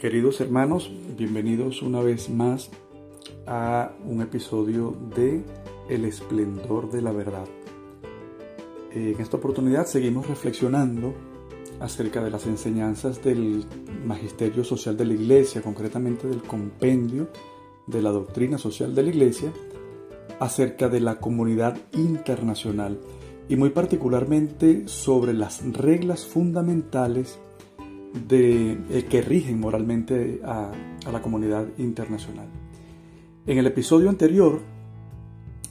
Queridos hermanos, bienvenidos una vez más a un episodio de El esplendor de la verdad. En esta oportunidad seguimos reflexionando acerca de las enseñanzas del Magisterio Social de la Iglesia, concretamente del compendio de la doctrina social de la Iglesia, acerca de la comunidad internacional y muy particularmente sobre las reglas fundamentales de, eh, que rigen moralmente a, a la comunidad internacional. En el episodio anterior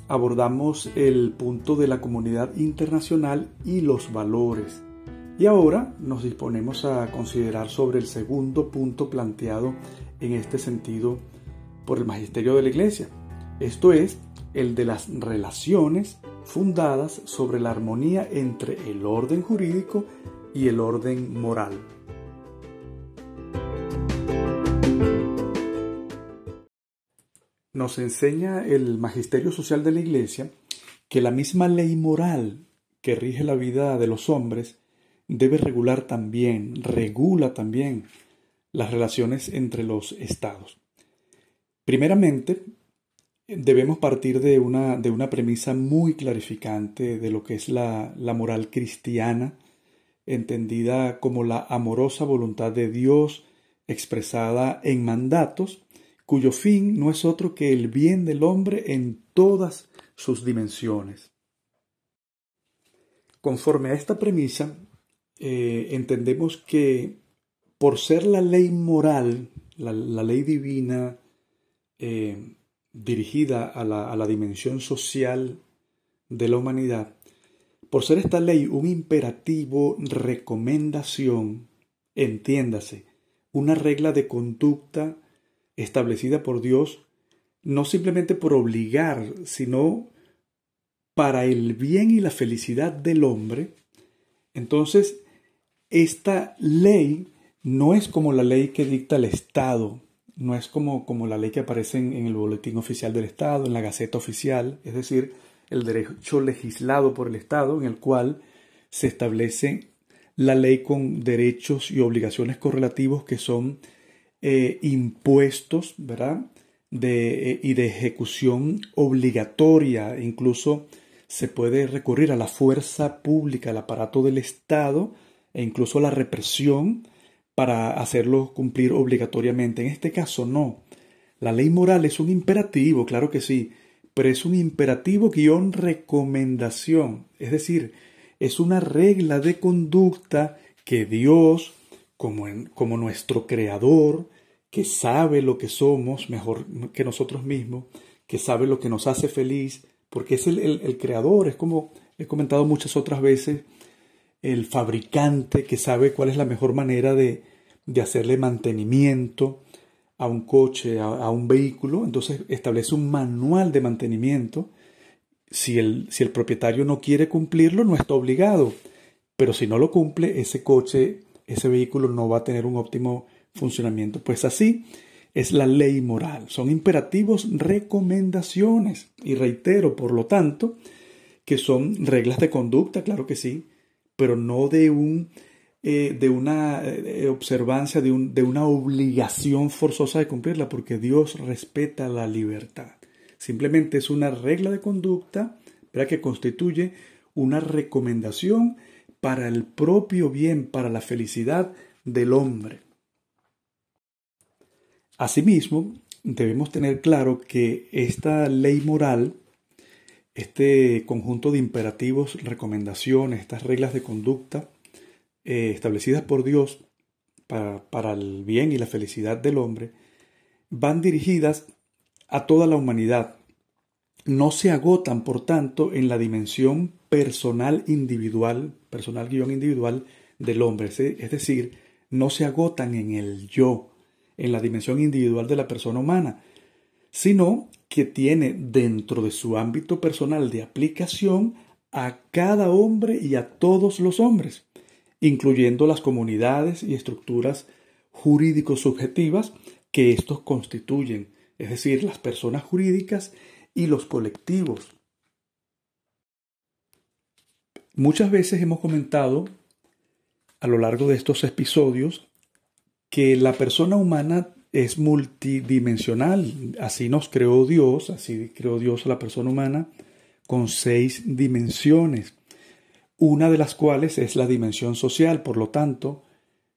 abordamos el punto de la comunidad internacional y los valores. Y ahora nos disponemos a considerar sobre el segundo punto planteado en este sentido por el magisterio de la Iglesia. Esto es el de las relaciones fundadas sobre la armonía entre el orden jurídico y el orden moral. Nos enseña el magisterio social de la Iglesia que la misma ley moral que rige la vida de los hombres debe regular también, regula también las relaciones entre los estados. Primeramente, debemos partir de una, de una premisa muy clarificante de lo que es la, la moral cristiana, entendida como la amorosa voluntad de Dios expresada en mandatos cuyo fin no es otro que el bien del hombre en todas sus dimensiones. Conforme a esta premisa, eh, entendemos que por ser la ley moral, la, ley divina eh, dirigida a la, a la dimensión social de la humanidad, por ser esta ley un imperativo recomendación, entiéndase, una regla de conducta establecida por Dios, no simplemente por obligar, sino para el bien y la felicidad del hombre, entonces esta ley no es como la ley que dicta el Estado, no es como, como la ley que aparece en, en el boletín oficial del Estado, en la Gaceta Oficial, es decir, el derecho legislado por el Estado en el cual se establece la ley con derechos y obligaciones correlativos que son eh, impuestos, ¿verdad? De, eh, y de ejecución obligatoria. Incluso se puede recurrir a la fuerza pública, al aparato del Estado e incluso a la represión para hacerlo cumplir obligatoriamente. En este caso no. La ley moral es un imperativo, claro que sí, pero es un imperativo guion recomendación. Es decir, es una regla de conducta que Dios como, como nuestro creador, que sabe lo que somos mejor que nosotros mismos, que sabe lo que nos hace feliz, porque es el, el, creador, es como he comentado muchas otras veces, el fabricante que sabe cuál es la mejor manera de, de hacerle mantenimiento a un coche, a, a, un vehículo, entonces establece un manual de mantenimiento. Si el, si el propietario no quiere cumplirlo, no está obligado, pero si no lo cumple, ese coche ese vehículo no va a tener un óptimo funcionamiento. Pues así es la ley moral. Son imperativos recomendaciones. Y reitero, por lo tanto, que son reglas de conducta, claro que sí, pero no de un eh, de una eh, observancia, de, un, de una obligación forzosa de cumplirla, porque Dios respeta la libertad. Simplemente es una regla de conducta que constituye una recomendación para el propio bien, para la felicidad del hombre. Asimismo, debemos tener claro que esta ley moral, este conjunto de imperativos, recomendaciones, estas reglas de conducta eh, establecidas por Dios para, para el bien y la felicidad del hombre, van dirigidas a toda la humanidad. No se agotan, por tanto, en la dimensión personal individual, personal guion individual del hombre. Es decir, no se agotan en el yo, en la dimensión individual de la persona humana, sino que tiene dentro de su ámbito personal de aplicación a cada hombre y a todos los hombres, incluyendo las comunidades y estructuras jurídicos subjetivas que estos constituyen, es decir, las personas jurídicas y los colectivos Muchas veces hemos comentado a lo largo de estos episodios que la persona humana es multidimensional. Así nos creó Dios, así creó Dios a la persona humana con seis dimensiones, una de las cuales es la dimensión social. Por lo tanto,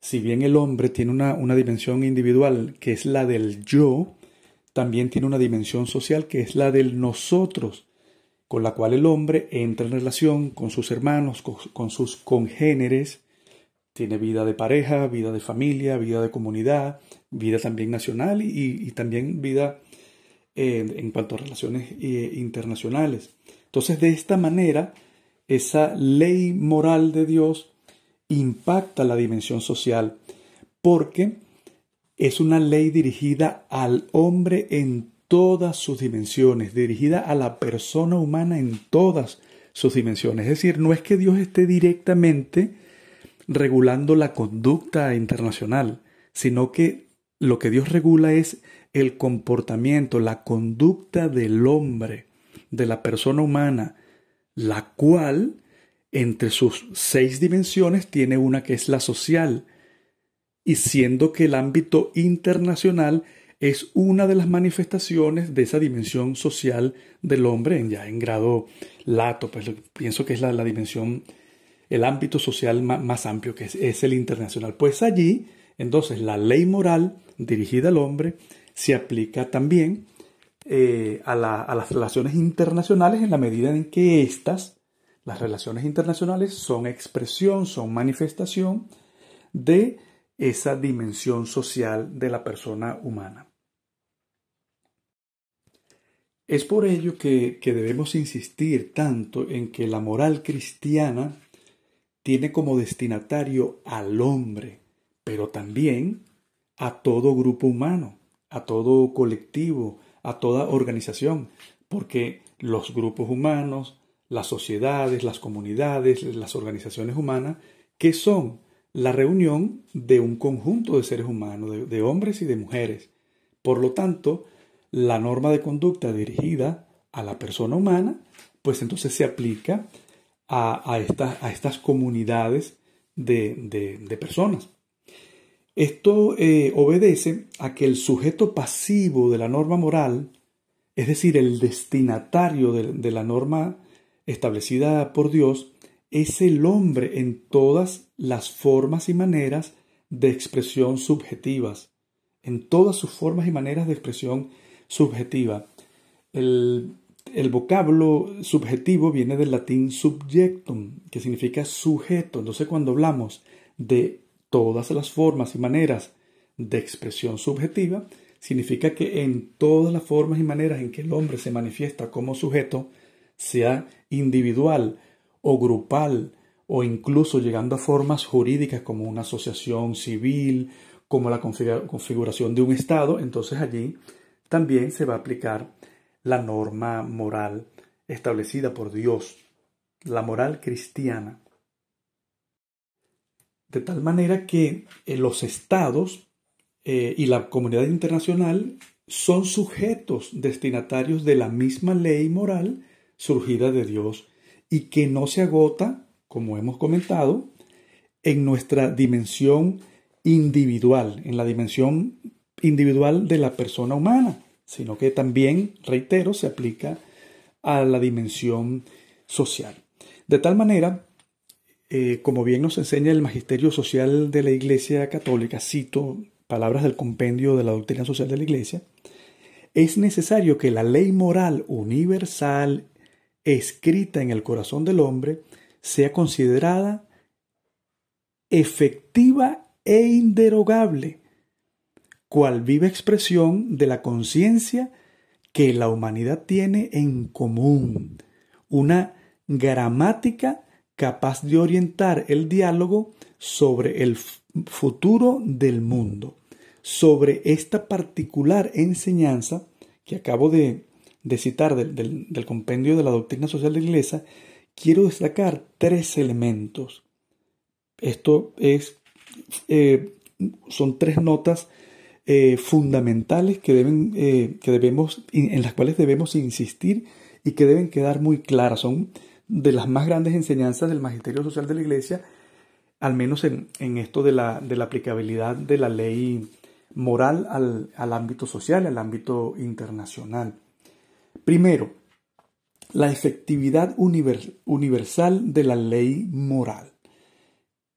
si bien el hombre tiene una, una dimensión individual que es la del yo, también tiene una dimensión social que es la del nosotros, con la cual el hombre entra en relación con sus hermanos, con, sus congéneres, tiene vida de pareja, vida de familia, vida de comunidad, vida también nacional y, también vida en cuanto a relaciones eh, internacionales. Entonces, de esta manera, esa ley moral de Dios impacta la dimensión social porque es una ley dirigida al hombre en todas sus dimensiones, dirigida a la persona humana en todas sus dimensiones. Es decir, no es que Dios esté directamente regulando la conducta internacional, sino que lo que Dios regula es el comportamiento, la conducta del hombre, de la persona humana, la cual entre sus seis dimensiones tiene una que es la social, y siendo que el ámbito internacional es una de las manifestaciones de esa dimensión social del hombre, ya en grado lato, pues pienso que es la, dimensión, el ámbito social más, amplio, que es, el internacional. Pues allí, entonces, la ley moral dirigida al hombre se aplica también eh, a, a las relaciones internacionales en la medida en que éstas, las relaciones internacionales, son expresión, son manifestación de esa dimensión social de la persona humana. Es por ello que, debemos insistir tanto en que la moral cristiana tiene como destinatario al hombre, pero también a todo grupo humano, a todo colectivo, a toda organización, porque los grupos humanos, las sociedades, las comunidades, las organizaciones humanas, ¿qué son? la reunión de un conjunto de seres humanos, de, hombres y de mujeres. Por lo tanto, la norma de conducta dirigida a la persona humana, pues entonces se aplica a, estas comunidades de, personas. Esto eh, obedece a que el sujeto pasivo de la norma moral, es decir, el destinatario de la norma establecida por Dios, es el hombre en todas las formas y maneras de expresión subjetivas, en todas sus formas y maneras de expresión subjetiva. El, vocablo subjetivo viene del latín subjectum, que significa sujeto. Entonces cuando hablamos de todas las formas y maneras de expresión subjetiva, significa que en todas las formas y maneras en que el hombre se manifiesta como sujeto, sea individual, o grupal o incluso llegando a formas jurídicas como una asociación civil, como la configuración de un Estado, entonces allí también se va a aplicar la norma moral establecida por Dios, la moral cristiana. De tal manera que eh, los estados eh, y la comunidad internacional son sujetos destinatarios de la misma ley moral surgida de Dios y que no se agota, como hemos comentado, en nuestra dimensión individual, en la dimensión individual de la persona humana, sino que también, reitero, se aplica a la dimensión social. De tal manera, eh, como bien nos enseña el Magisterio Social de la Iglesia Católica, cito palabras del compendio de la doctrina social de la Iglesia, es necesario que la ley moral universal escrita en el corazón del hombre sea considerada efectiva e inderogable, cual viva expresión de la conciencia que la humanidad tiene en común, una gramática capaz de orientar el diálogo sobre el futuro del mundo. Sobre esta particular enseñanza que acabo de citar del, compendio de la doctrina social de la Iglesia, quiero destacar tres elementos. Esto es, eh, son tres notas eh, fundamentales que, deben, eh, que debemos, en las cuales debemos insistir y que deben quedar muy claras. Son de las más grandes enseñanzas del Magisterio Social de la Iglesia al menos en, esto de la, de la, aplicabilidad de la ley moral al, al ámbito social, al ámbito internacional. Primero, la efectividad universal de la ley moral.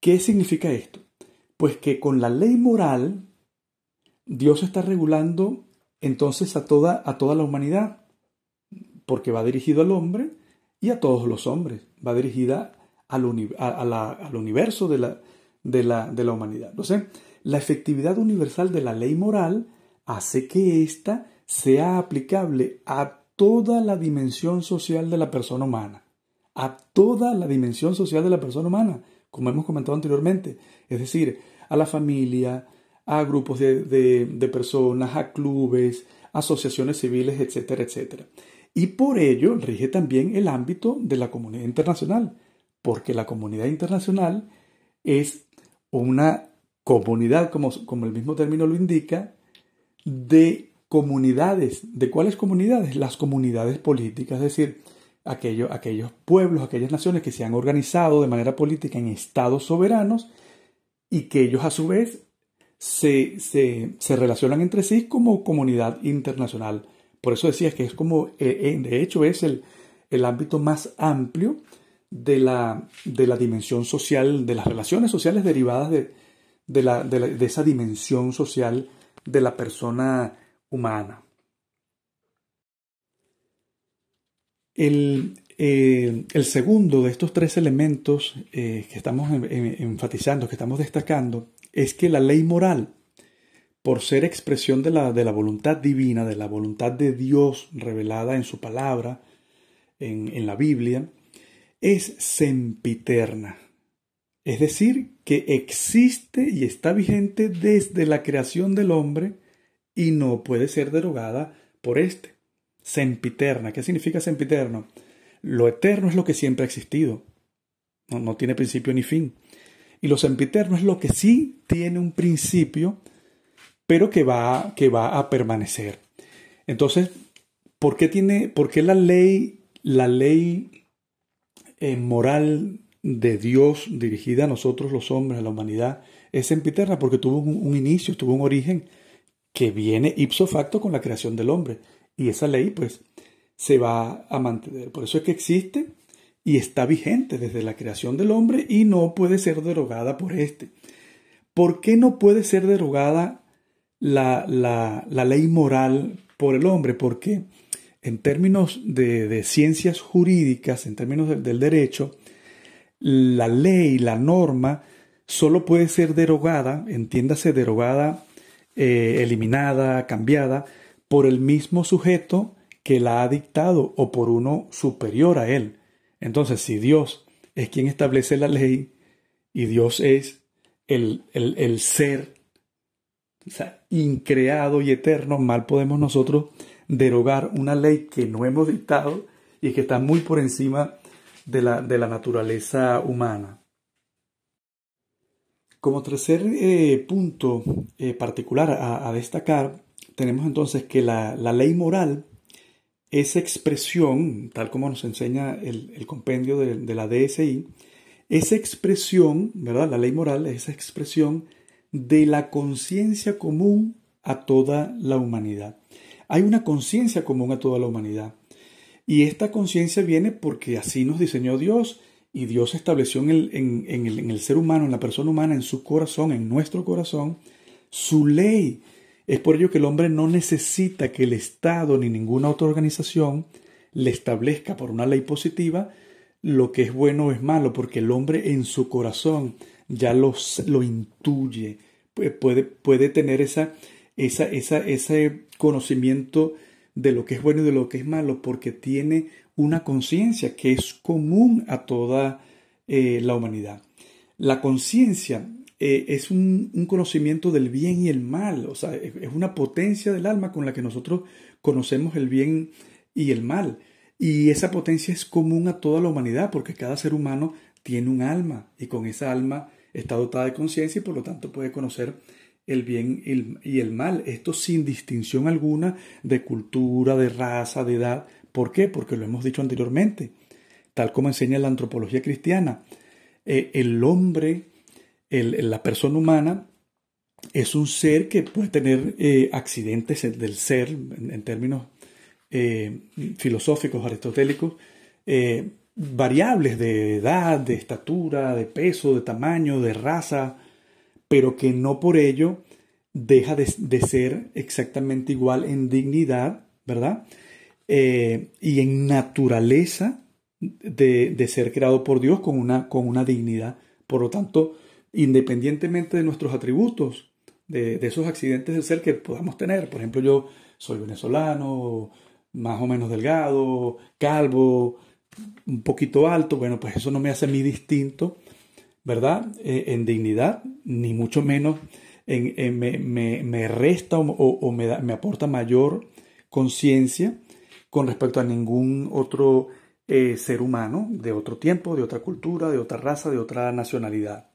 ¿Qué significa esto? Pues que con la ley moral Dios está regulando entonces a toda, a toda la humanidad, porque va dirigido al hombre y a todos los hombres, va dirigida al, al universo de la, de, la, de la humanidad. Entonces, la efectividad universal de la ley moral hace que ésta sea aplicable a toda la dimensión social de la persona humana, a toda la dimensión social de la persona humana, como hemos comentado anteriormente, es decir, a la familia, a grupos de, personas, a clubes, asociaciones civiles, etcétera, etcétera. Y por ello rige también el ámbito de la comunidad internacional, porque la comunidad internacional es una comunidad, como, como el mismo término lo indica, de comunidades. ¿De cuáles comunidades? Las comunidades políticas, es decir, aquellos, aquellos pueblos, aquellas naciones que se han organizado de manera política en estados soberanos y que ellos a su vez se, se, relacionan entre sí como comunidad internacional. Por eso decía que es como, eh, eh, de hecho, es el, el ámbito más amplio de la, de la, dimensión social, de las relaciones sociales derivadas de, de, la, de, esa dimensión social de la persona humana. El, eh, el segundo de estos tres elementos que estamos enfatizando, que estamos destacando, es que la ley moral, por ser expresión de la, de la voluntad divina, de la voluntad de Dios revelada en su palabra, en, en la Biblia, es sempiterna. Es decir, que existe y está vigente desde la creación del hombre y no puede ser derogada por éste. Sempiterna. ¿Qué significa sempiterno? Lo eterno es lo que siempre ha existido. No, no tiene principio ni fin. Y lo sempiterno es lo que sí tiene un principio, pero que va, que va a permanecer. Entonces, ¿por qué, tiene, por qué la ley, la ley eh, moral de Dios dirigida a nosotros los hombres, a la humanidad, es sempiterna? Porque tuvo un, un inicio, tuvo un origen que viene ipso facto con la creación del hombre. Y esa ley, pues, se va a mantener. Por eso es que existe y está vigente desde la creación del hombre y no puede ser derogada por éste. ¿Por qué no puede ser derogada la, ley moral por el hombre? Porque en términos de, ciencias jurídicas, en términos del derecho, la ley, la norma, solo puede ser derogada, entiéndase derogada, eh, eliminada, cambiada, por el mismo sujeto que la ha dictado o por uno superior a él. Entonces, si Dios es quien establece la ley y Dios es el, ser increado y eterno, mal podemos nosotros derogar una ley que no hemos dictado y que está muy por encima de la, de la naturaleza humana. Como tercer eh, punto eh, particular a, destacar, tenemos entonces que la, la ley moral esa expresión, tal como nos enseña el, compendio de, la DSI, esa expresión, ¿verdad? La ley moral es esa expresión de la conciencia común a toda la humanidad. Hay una conciencia común a toda la humanidad. Y esta conciencia viene porque así nos diseñó Dios y Dios estableció en el, en el ser humano, en la persona humana, en su corazón, en nuestro corazón, su ley es por ello que el hombre no necesita que el Estado ni ninguna otra organización le establezca por una ley positiva lo que es bueno o es malo, porque el hombre en su corazón ya lo, intuye, puede, puede tener esa, esa, esa, ese conocimiento de lo que es bueno y de lo que es malo, porque tiene una conciencia que es común a toda eh, la humanidad. La conciencia eh, es un, conocimiento del bien y el mal, o sea, es, una potencia del alma con la que nosotros conocemos el bien y el mal. Y esa potencia es común a toda la humanidad, porque cada ser humano tiene un alma y con esa alma está dotada de conciencia y por lo tanto puede conocer el bien y el mal. Esto sin distinción alguna de cultura, de raza, de edad. ¿Por qué? Porque lo hemos dicho anteriormente. Tal como enseña la antropología cristiana, eh, el hombre la persona humana es un ser que puede tener eh, accidentes del ser, en, términos eh, filosóficos, aristotélicos, eh, variables de edad, de estatura, de peso, de tamaño, de raza, pero que no por ello deja de, ser exactamente igual en dignidad, ¿verdad? y en naturaleza de, ser creado por Dios con una, con una dignidad. Por lo tanto, independientemente de nuestros atributos, de, esos accidentes del ser que podamos tener. Por ejemplo, yo soy venezolano, más o menos delgado, calvo, un poquito alto. Bueno, pues eso no me hace a mí distinto, ¿verdad? Eh, en dignidad, ni mucho menos en, me, resta o, me, me, aporta mayor conciencia con respecto a ningún otro eh, ser humano de otro tiempo, de otra cultura, de otra raza, de otra nacionalidad.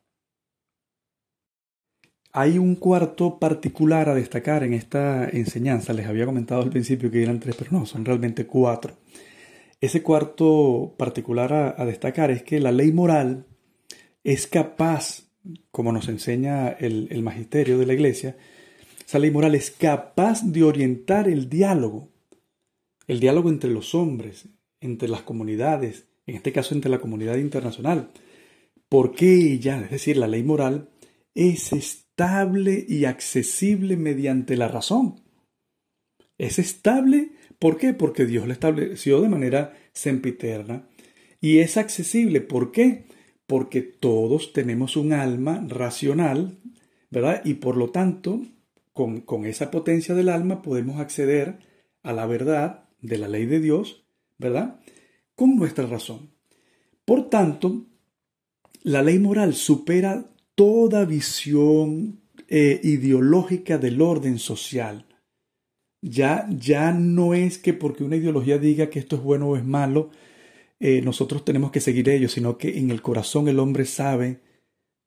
Hay un cuarto particular a destacar en esta enseñanza. Les había comentado al principio que eran tres, pero no, son realmente cuatro. Ese cuarto particular a, destacar es que la ley moral es capaz, como nos enseña el, el magisterio de la iglesia, esa ley moral es capaz de orientar el diálogo, el diálogo entre los hombres, entre las comunidades, en este caso entre la comunidad internacional. Porque ella, es decir, la ley moral, es estable y accesible mediante la razón. Es estable, ¿por qué? Porque Dios la estableció de manera sempiterna. Y es accesible, ¿por qué? Porque todos tenemos un alma racional, ¿verdad? Y por lo tanto, con, con esa potencia del alma podemos acceder a la verdad de la ley de Dios, ¿verdad? Con nuestra razón. Por tanto, la ley moral supera toda visión eh, ideológica del orden social. Ya, ya no es que porque una ideología diga que esto es bueno o es malo, eh, nosotros tenemos que seguir ello, sino que en el corazón el hombre sabe,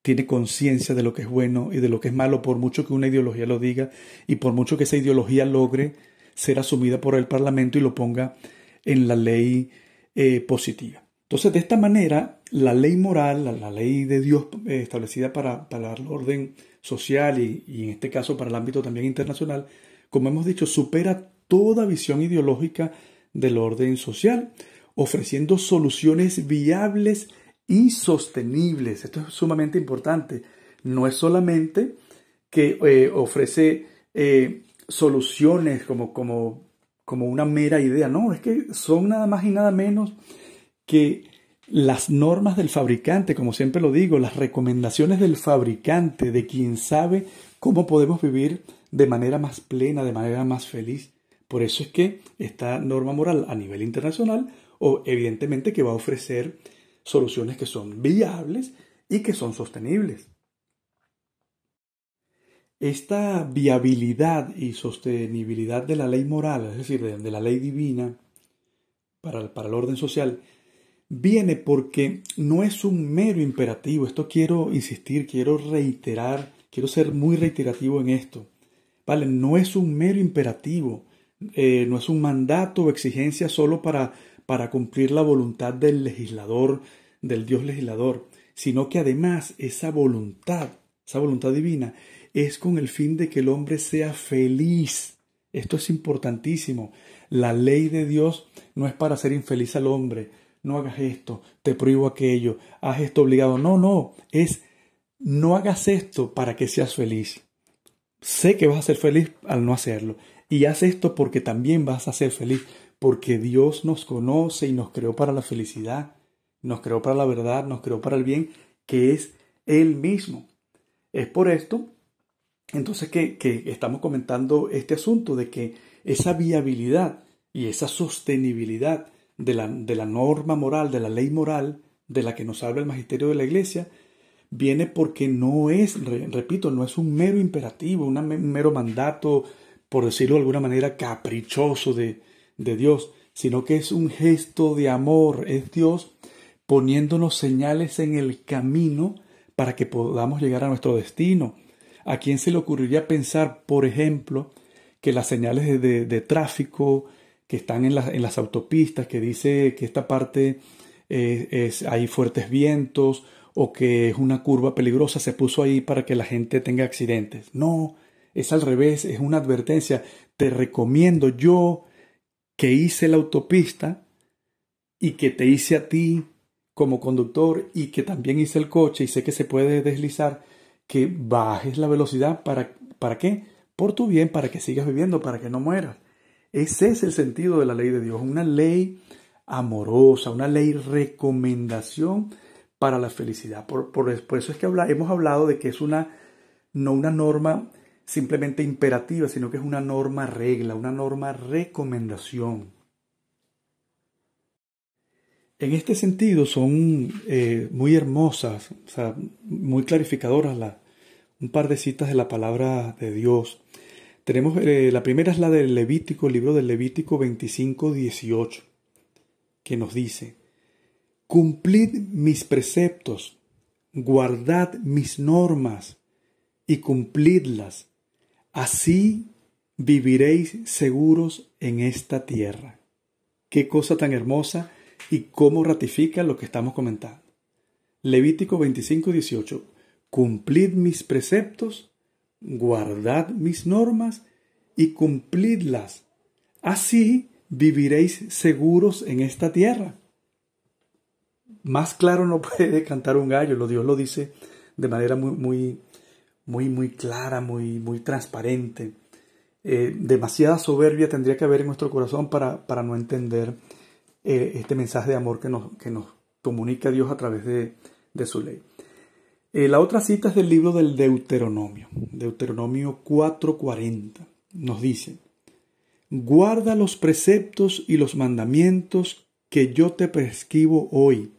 tiene conciencia de lo que es bueno y de lo que es malo, por mucho que una ideología lo diga y por mucho que esa ideología logre ser asumida por el Parlamento y lo ponga en la ley eh, positiva. Entonces, de esta manera, la ley moral, la, ley de Dios eh, establecida para, el orden social y, en este caso para el ámbito también internacional, como hemos dicho, supera toda visión ideológica del orden social, ofreciendo soluciones viables y sostenibles. Esto es sumamente importante. No es solamente que eh, ofrece soluciones como, como, como una mera idea, no, es que son nada más y nada menos que las normas del fabricante, como siempre lo digo, las recomendaciones del fabricante, de quien sabe cómo podemos vivir de manera más plena, de manera más feliz. Por eso es que esta norma moral a nivel internacional, o evidentemente que va a ofrecer soluciones que son viables y que son sostenibles. Esta viabilidad y sostenibilidad de la ley moral, es decir, de, la ley divina para, para el orden social, viene porque no es un mero imperativo. Esto quiero insistir, quiero reiterar, quiero ser muy reiterativo en esto. ¿Vale? No es un mero imperativo, eh, no es un mandato o exigencia solo para, para cumplir la voluntad del legislador, del Dios legislador, sino que además esa voluntad, esa voluntad divina, es con el fin de que el hombre sea feliz. Esto es importantísimo. La ley de Dios no es para hacer infeliz al hombre, no hagas esto, te prohíbo aquello, haz esto obligado. No, no, es no hagas esto para que seas feliz. Sé que vas a ser feliz al no hacerlo. Y haz esto porque también vas a ser feliz, porque Dios nos conoce y nos creó para la felicidad, nos creó para la verdad, nos creó para el bien, que es Él mismo. Es por esto, entonces, que, que estamos comentando este asunto de que esa viabilidad y esa sostenibilidad de la, de la norma moral, de la ley moral de la que nos habla el magisterio de la Iglesia, viene porque no es, repito, no es un mero imperativo, un mero mandato, por decirlo de alguna manera, caprichoso de, de Dios, sino que es un gesto de amor, es Dios poniéndonos señales en el camino para que podamos llegar a nuestro destino. ¿A quién se le ocurriría pensar, por ejemplo, que las señales de, de tráfico, que están en, en las autopistas, que dice que esta parte eh, es, hay fuertes vientos o que es una curva peligrosa, se puso ahí para que la gente tenga accidentes. No, es al revés, es una advertencia. Te recomiendo yo que hice la autopista y que te hice a ti como conductor y que también hice el coche y sé que se puede deslizar, que bajes la velocidad para, ¿para qué? Por tu bien, para que sigas viviendo, para que no mueras. Ese es el sentido de la ley de Dios, una ley amorosa, una ley recomendación para la felicidad. Por, por, eso es que hemos hablado de que es una, no una norma simplemente imperativa, sino que es una norma regla, una norma recomendación. En este sentido son eh, muy hermosas, muy clarificadoras la, un par de citas de la palabra de Dios. Tenemos, eh, la primera es la del Levítico, el libro del Levítico 25, 18, que nos dice, Cumplid mis preceptos, guardad mis normas y cumplidlas, así viviréis seguros en esta tierra. Qué cosa tan hermosa y cómo ratifica lo que estamos comentando. Levítico 25, 18. Cumplid mis preceptos, guardad mis normas y cumplidlas. Así viviréis seguros en esta tierra. Más claro no puede cantar un gallo, lo Dios lo dice de manera muy, muy, muy, muy clara, muy, muy transparente. Eh, demasiada soberbia tendría que haber en nuestro corazón para, para no entender eh, este mensaje de amor que nos, que nos comunica Dios a través de, de su ley. Eh, la otra cita es del libro del Deuteronomio, Deuteronomio 4:40. Nos dice, guarda los preceptos y los mandamientos que yo te prescribo hoy,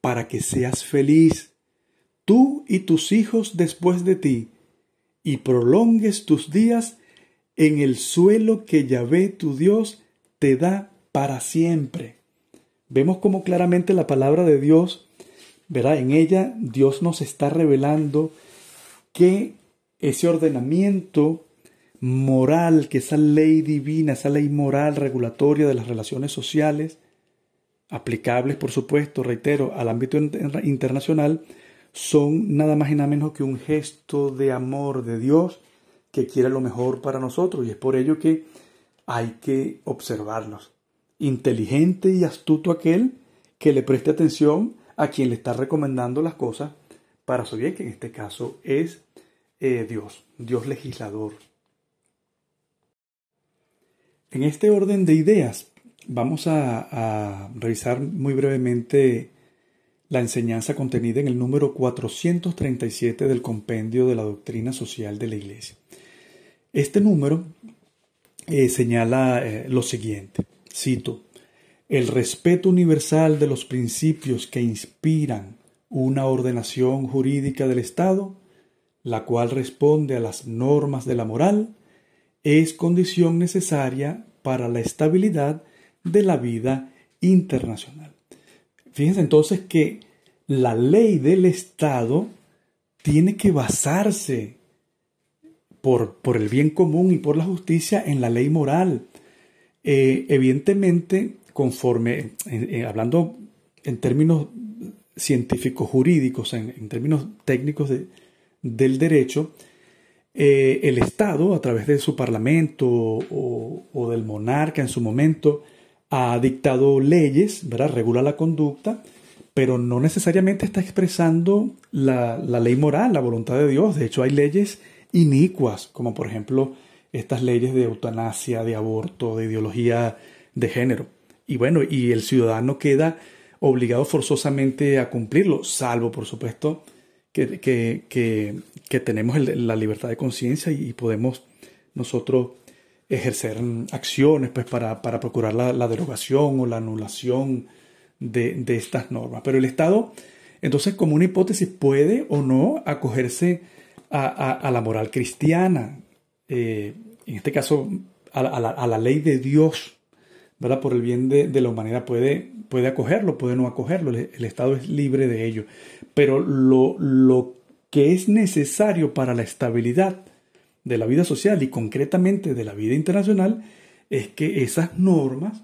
para que seas feliz, tú y tus hijos después de ti, y prolongues tus días en el suelo que Yahvé tu Dios te da para siempre. Vemos como claramente la palabra de Dios ¿verdad? En ella Dios nos está revelando que ese ordenamiento moral, que esa ley divina, esa ley moral regulatoria de las relaciones sociales, aplicables, por supuesto, reitero, al ámbito internacional, son nada más y nada menos que un gesto de amor de Dios que quiere lo mejor para nosotros y es por ello que hay que observarlos. Inteligente y astuto aquel que le preste atención a quien le está recomendando las cosas para su bien, que en este caso es eh, Dios, Dios legislador. En este orden de ideas, vamos a, revisar muy brevemente la enseñanza contenida en el número 437 del compendio de la doctrina social de la Iglesia. Este número eh, señala eh, lo siguiente, cito, el respeto universal de los principios que inspiran una ordenación jurídica del Estado, la cual responde a las normas de la moral, es condición necesaria para la estabilidad de la vida internacional. Fíjense entonces que la ley del Estado tiene que basarse por, por el bien común y por la justicia en la ley moral. Eh, evidentemente, conforme, hablando en términos científicos jurídicos, en, términos técnicos del derecho, eh, el Estado, a través de su parlamento o, del monarca en su momento, ha dictado leyes, ¿verdad? regula la conducta, pero no necesariamente está expresando la, la, ley moral, la voluntad de Dios. De hecho, hay leyes inicuas, como por ejemplo estas leyes de eutanasia, de aborto, de ideología de género. Y bueno, y el ciudadano queda obligado forzosamente a cumplirlo, salvo, por supuesto, que, que, que, tenemos la libertad de conciencia y podemos nosotros ejercer acciones pues, para, para procurar la, derogación o la anulación de, de, estas normas. Pero el Estado, entonces, como una hipótesis, puede o no acogerse a, a, la moral cristiana, eh, en este caso, a, la, a la ley de Dios Por el bien de, la humanidad puede, puede acogerlo, puede no acogerlo, el, Estado es libre de ello. Pero lo, lo que es necesario para la estabilidad de la vida social y concretamente de la vida internacional es que esas normas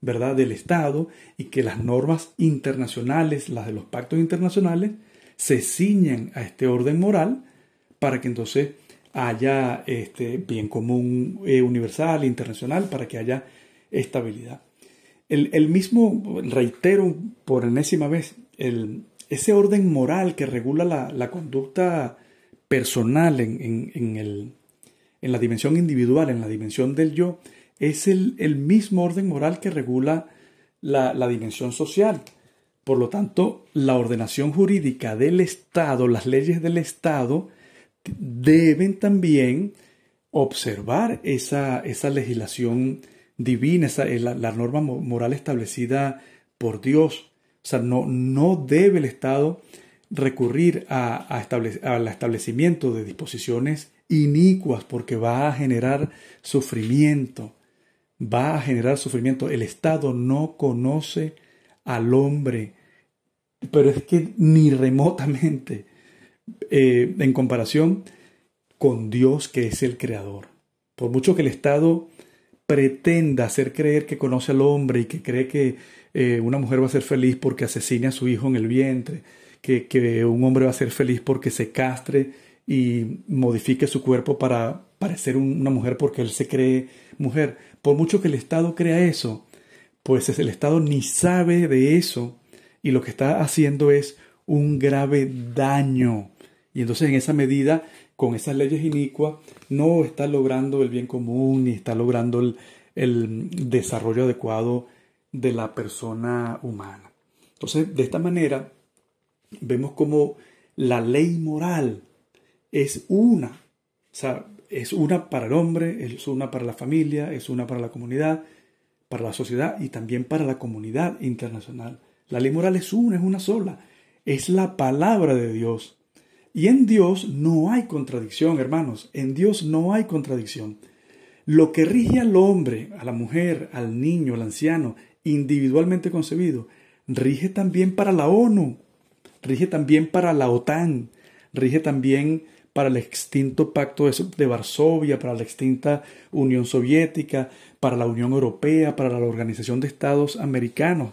¿verdad?, del Estado y que las normas internacionales, las de los pactos internacionales, se ciñen a este orden moral para que entonces haya este bien común eh, universal, internacional, para que haya estabilidad. El, mismo, reitero por enésima vez, el, ese orden moral que regula la, conducta personal en, el, en, la dimensión individual, en la dimensión del yo, es el, mismo orden moral que regula la, la dimensión social. Por lo tanto, la ordenación jurídica del Estado, las leyes del Estado, deben también observar esa, esa legislación divina, esa, la, la, norma moral establecida por Dios. O sea, no, no debe el Estado recurrir a, al establecimiento de disposiciones inicuas porque va a generar sufrimiento. Va a generar sufrimiento. El Estado no conoce al hombre, pero es que ni remotamente eh, en comparación con Dios que es el creador. Por mucho que el Estado pretenda hacer creer que conoce al hombre y que cree que eh, una mujer va a ser feliz porque asesine a su hijo en el vientre, que, que un hombre va a ser feliz porque se castre y modifique su cuerpo para parecer una mujer porque él se cree mujer. Por mucho que el Estado crea eso, pues el Estado ni sabe de eso y lo que está haciendo es un grave daño. Y entonces en esa medida con esas leyes inicuas no está logrando el bien común ni está logrando el, desarrollo adecuado de la persona humana. Entonces, de esta manera, vemos como la ley moral es una, o sea, es una para el hombre, es una para la familia, es una para la comunidad, para la sociedad y también para la comunidad internacional. La ley moral es una, es una sola, es la palabra de Dios y en Dios no hay contradicción, hermanos, en Dios no hay contradicción. Lo que rige al hombre, a la mujer, al niño, al anciano, individualmente concebido, rige también para la ONU, rige también para la OTAN, rige también para el extinto Pacto de Varsovia, para la extinta Unión Soviética, para la Unión Europea, para la Organización de Estados Americanos.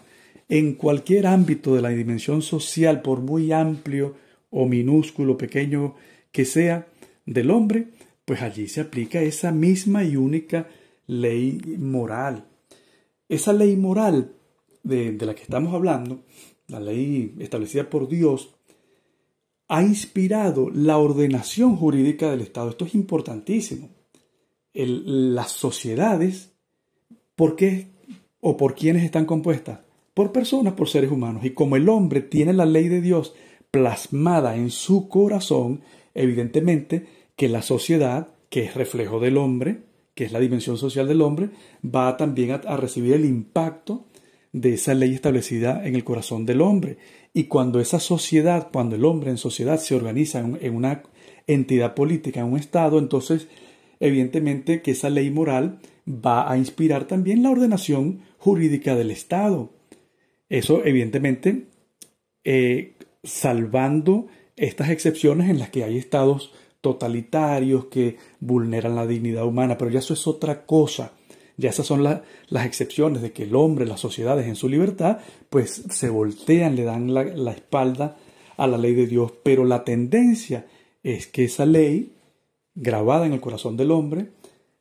En cualquier ámbito de la dimensión social, por muy amplio o minúsculo, pequeño que sea del hombre, pues allí se aplica esa misma y única ley moral. Esa ley moral de, la que estamos hablando, la ley establecida por Dios, ha inspirado la ordenación jurídica del Estado. Esto es importantísimo. las sociedades, ¿por qué o por quiénes están compuestas? Por personas, por seres humanos. Y como el hombre tiene la ley de Dios plasmada en su corazón, evidentemente que la sociedad, que es reflejo del hombre, que es la dimensión social del hombre, va también a, recibir el impacto de esa ley establecida en el corazón del hombre. Y cuando esa sociedad, cuando el hombre en sociedad se organiza en, una entidad política, en un Estado, entonces evidentemente que esa ley moral va a inspirar también la ordenación jurídica del Estado. Eso evidentemente eh, salvando estas excepciones en las que hay estados totalitarios que vulneran la dignidad humana, pero ya eso es otra cosa. Ya esas son las excepciones de que el hombre, las sociedades en su libertad, pues se voltean, le dan la, la espalda a la ley de Dios, pero la tendencia es que esa ley, grabada en el corazón del hombre,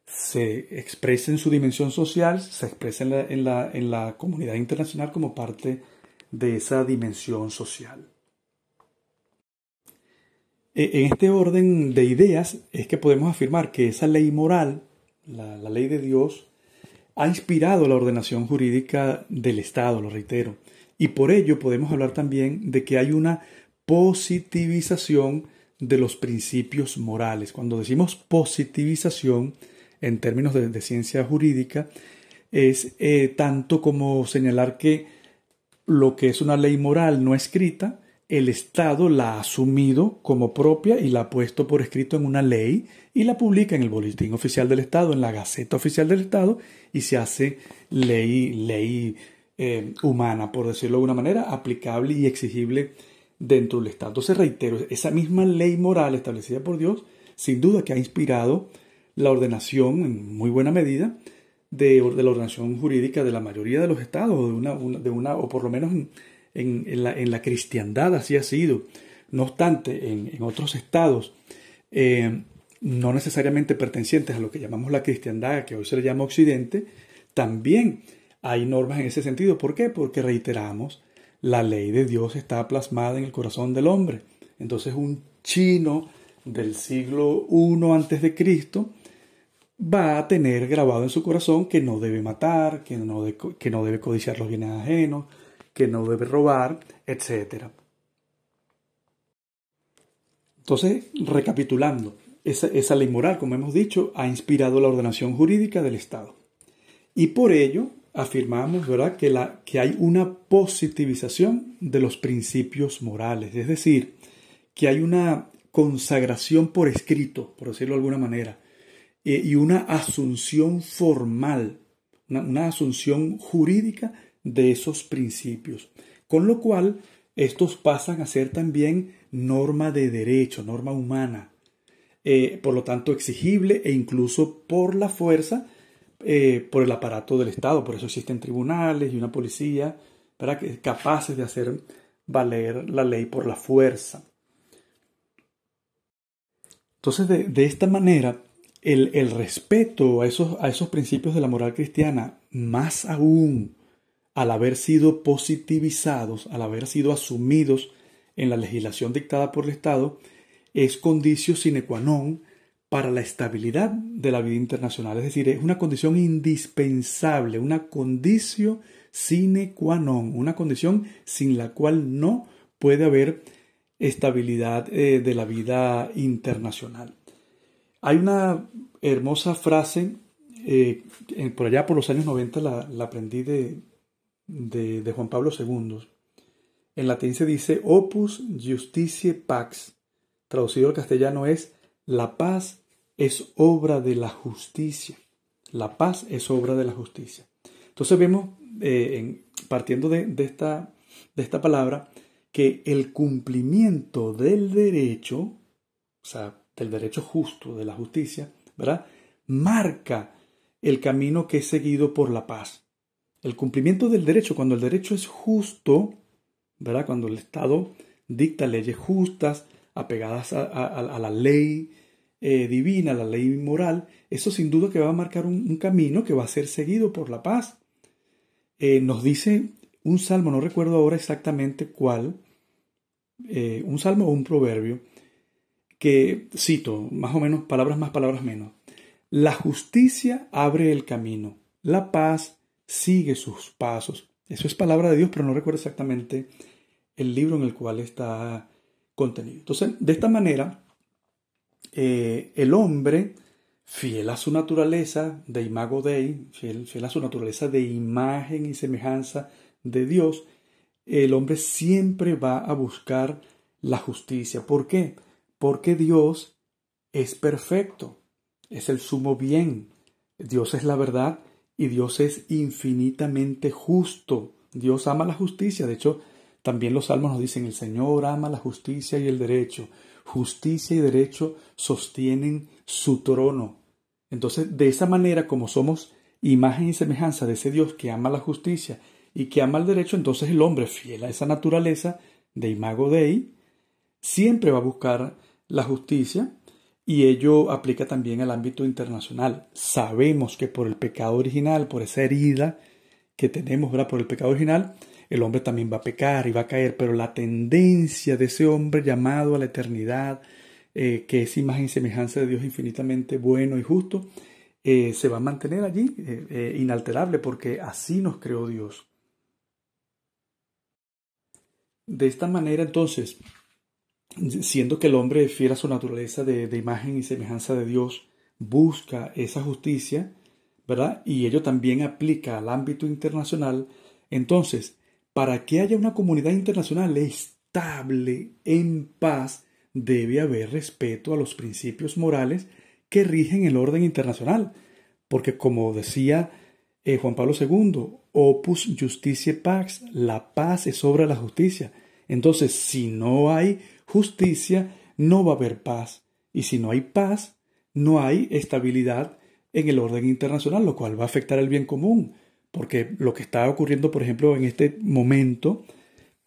se exprese en su dimensión social, se exprese en la, en la, en la comunidad internacional como parte de esa dimensión social. E, en este orden de ideas es que podemos afirmar que esa ley moral, la, ley de Dios, ha inspirado la ordenación jurídica del Estado, lo reitero. Y por ello podemos hablar también de que hay una positivización de los principios morales. Cuando decimos positivización en términos de, ciencia jurídica, es eh, tanto como señalar que lo que es una ley moral no escrita el Estado la ha asumido como propia y la ha puesto por escrito en una ley y la publica en el Boletín Oficial del Estado, en la Gaceta Oficial del Estado y se hace ley, ley eh, humana, por decirlo de alguna manera, aplicable y exigible dentro del Estado. Entonces, reitero, esa misma ley moral establecida por Dios, sin duda que ha inspirado la ordenación en muy buena medida de, la ordenación jurídica de la mayoría de los estados, de una, de una, o por lo menos en, la, cristiandad así ha sido. No obstante, en, otros estados, eh, no necesariamente pertenecientes a lo que llamamos la cristiandad, que hoy se le llama Occidente, también hay normas en ese sentido. ¿Por qué? Porque reiteramos, la ley de Dios está plasmada en el corazón del hombre. Entonces un chino del siglo I antes de Cristo va a tener grabado en su corazón que no debe matar, que no, que no debe codiciar los bienes ajenos, que no debe robar, etc. Entonces, recapitulando, esa, ley moral, como hemos dicho, ha inspirado la ordenación jurídica del Estado. Y por ello afirmamos ¿verdad? Que, la, que hay una positivización de los principios morales, es decir, que hay una consagración por escrito, por decirlo de alguna manera, eh, y una asunción formal, una, asunción jurídica de esos principios. Con lo cual, estos pasan a ser también norma de derecho, norma humana, eh, por lo tanto exigible e incluso por la fuerza, eh, por el aparato del Estado. Por eso existen tribunales y una policía para que, capaces de hacer valer la ley por la fuerza. Entonces, de esta manera, el, respeto a esos, a esos principios de la moral cristiana, más aún al haber sido positivizados, al haber sido asumidos en la legislación dictada por el Estado, es condicio sine qua non para la estabilidad de la vida internacional. Es decir, es una condición indispensable, una condición sine qua non, una condición sin la cual no puede haber estabilidad eh, de la vida internacional. Hay una hermosa frase, eh, por allá por los años 90 la, aprendí de, de, Juan Pablo II. En latín se dice opus justitiae pax. Traducido al castellano es la paz es obra de la justicia. La paz es obra de la justicia. Entonces vemos, eh, partiendo de, esta, de esta palabra, que el cumplimiento del derecho, o sea, del derecho justo, de la justicia, ¿verdad? Marca el camino que es seguido por la paz. El cumplimiento del derecho, cuando el derecho es justo, ¿verdad? Cuando el Estado dicta leyes justas, apegadas a, la ley eh, divina, a la ley moral, eso sin duda que va a marcar un, camino que va a ser seguido por la paz. Eh, nos dice un salmo, no recuerdo ahora exactamente cuál, eh, un salmo o un proverbio, que cito, más o menos, palabras más, palabras menos. La justicia abre el camino, la paz sigue sus pasos. Eso es palabra de Dios, pero no recuerdo exactamente el libro en el cual está contenido. Entonces, de esta manera, eh, el hombre, fiel a su naturaleza de imago Dei, fiel, fiel a su naturaleza de imagen y semejanza de Dios, el hombre siempre va a buscar la justicia. ¿Por qué? porque Dios es perfecto, es el sumo bien, Dios es la verdad y Dios es infinitamente justo. Dios ama la justicia, de hecho, también los salmos nos dicen, el Señor ama la justicia y el derecho. Justicia y derecho sostienen su trono. Entonces, de esa manera, como somos imagen y semejanza de ese Dios que ama la justicia y que ama el derecho, entonces el hombre fiel a esa naturaleza de imago Dei siempre va a buscar la justicia y ello aplica también al ámbito internacional. Sabemos que por el pecado original, por esa herida que tenemos ¿verdad? por el pecado original, el hombre también va a pecar y va a caer, pero la tendencia de ese hombre llamado a la eternidad, eh, que es imagen y semejanza de Dios infinitamente bueno y justo, eh, se va a mantener allí eh, inalterable porque así nos creó Dios. De esta manera entonces, siendo que el hombre fiel a su naturaleza de, imagen y semejanza de Dios, busca esa justicia, ¿verdad? Y ello también aplica al ámbito internacional. Entonces, para que haya una comunidad internacional estable, en paz, debe haber respeto a los principios morales que rigen el orden internacional. Porque como decía eh, Juan Pablo II, opus justitiae pax, la paz es obra de la justicia. Entonces, si no hay justicia, no va a haber paz. Y si no hay paz, no hay estabilidad en el orden internacional, lo cual va a afectar el bien común, porque lo que está ocurriendo, por ejemplo, en este momento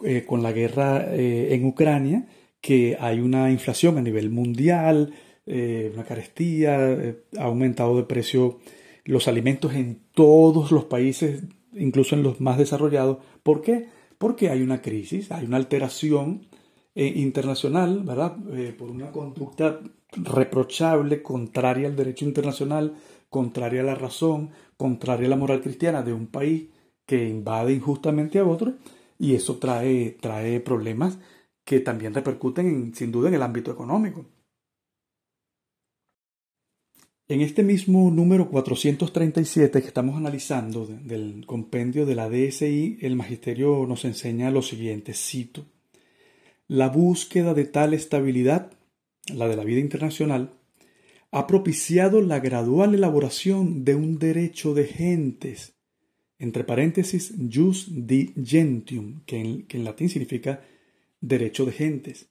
eh, con la guerra eh, en Ucrania, que hay una inflación a nivel mundial, eh, una carestía, ha aumentado de precio los alimentos en todos los países, incluso en los más desarrollados. ¿Por qué? Porque hay una crisis, hay una alteración internacional, ¿verdad? por una conducta reprochable, contraria al derecho internacional, contraria a la razón, contraria a la moral cristiana de un país que invade injustamente a otro y eso trae, trae problemas que también repercuten sin duda en el ámbito económico. En este mismo número 437 que estamos analizando del compendio de la DSI, el magisterio nos enseña lo siguiente, cito, la búsqueda de tal estabilidad, la de la vida internacional, ha propiciado la gradual elaboración de un derecho de gentes, entre paréntesis, jus di gentium, que en, latín significa derecho de gentes,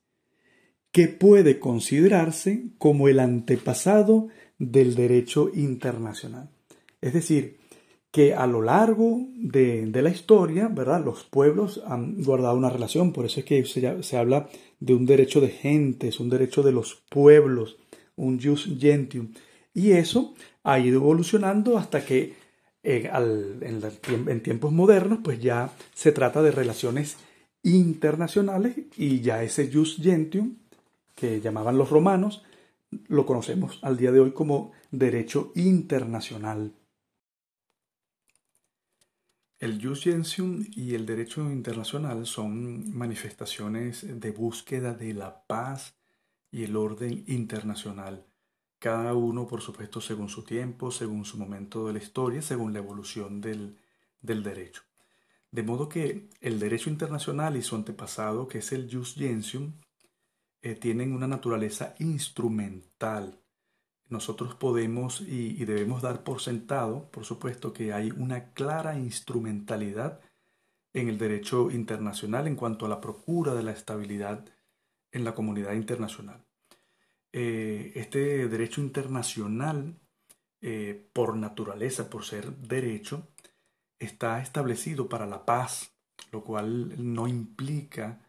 que puede considerarse como el antepasado del derecho internacional. Es decir, que a lo largo de, la historia, ¿verdad? Los pueblos han guardado una relación, por eso es que se, se habla de un derecho de gentes, un derecho de los pueblos, un jus gentium. Y eso ha ido evolucionando hasta que eh, en, tiempos modernos, pues ya se trata de relaciones internacionales y ya ese jus gentium que llamaban los romanos, lo conocemos al día de hoy como derecho internacional. El jus gentium y el derecho internacional son manifestaciones de búsqueda de la paz y el orden internacional, cada uno por supuesto según su tiempo, según su momento de la historia, según la evolución del, derecho. De modo que el derecho internacional y su antepasado, que es el jus gentium, eh, tienen una naturaleza instrumental. Nosotros podemos y, y, debemos dar por sentado, por supuesto, que hay una clara instrumentalidad en el derecho internacional en cuanto a la procura de la estabilidad en la comunidad internacional. Eh, este derecho internacional, eh, por naturaleza, por ser derecho, está establecido para la paz, lo cual no implica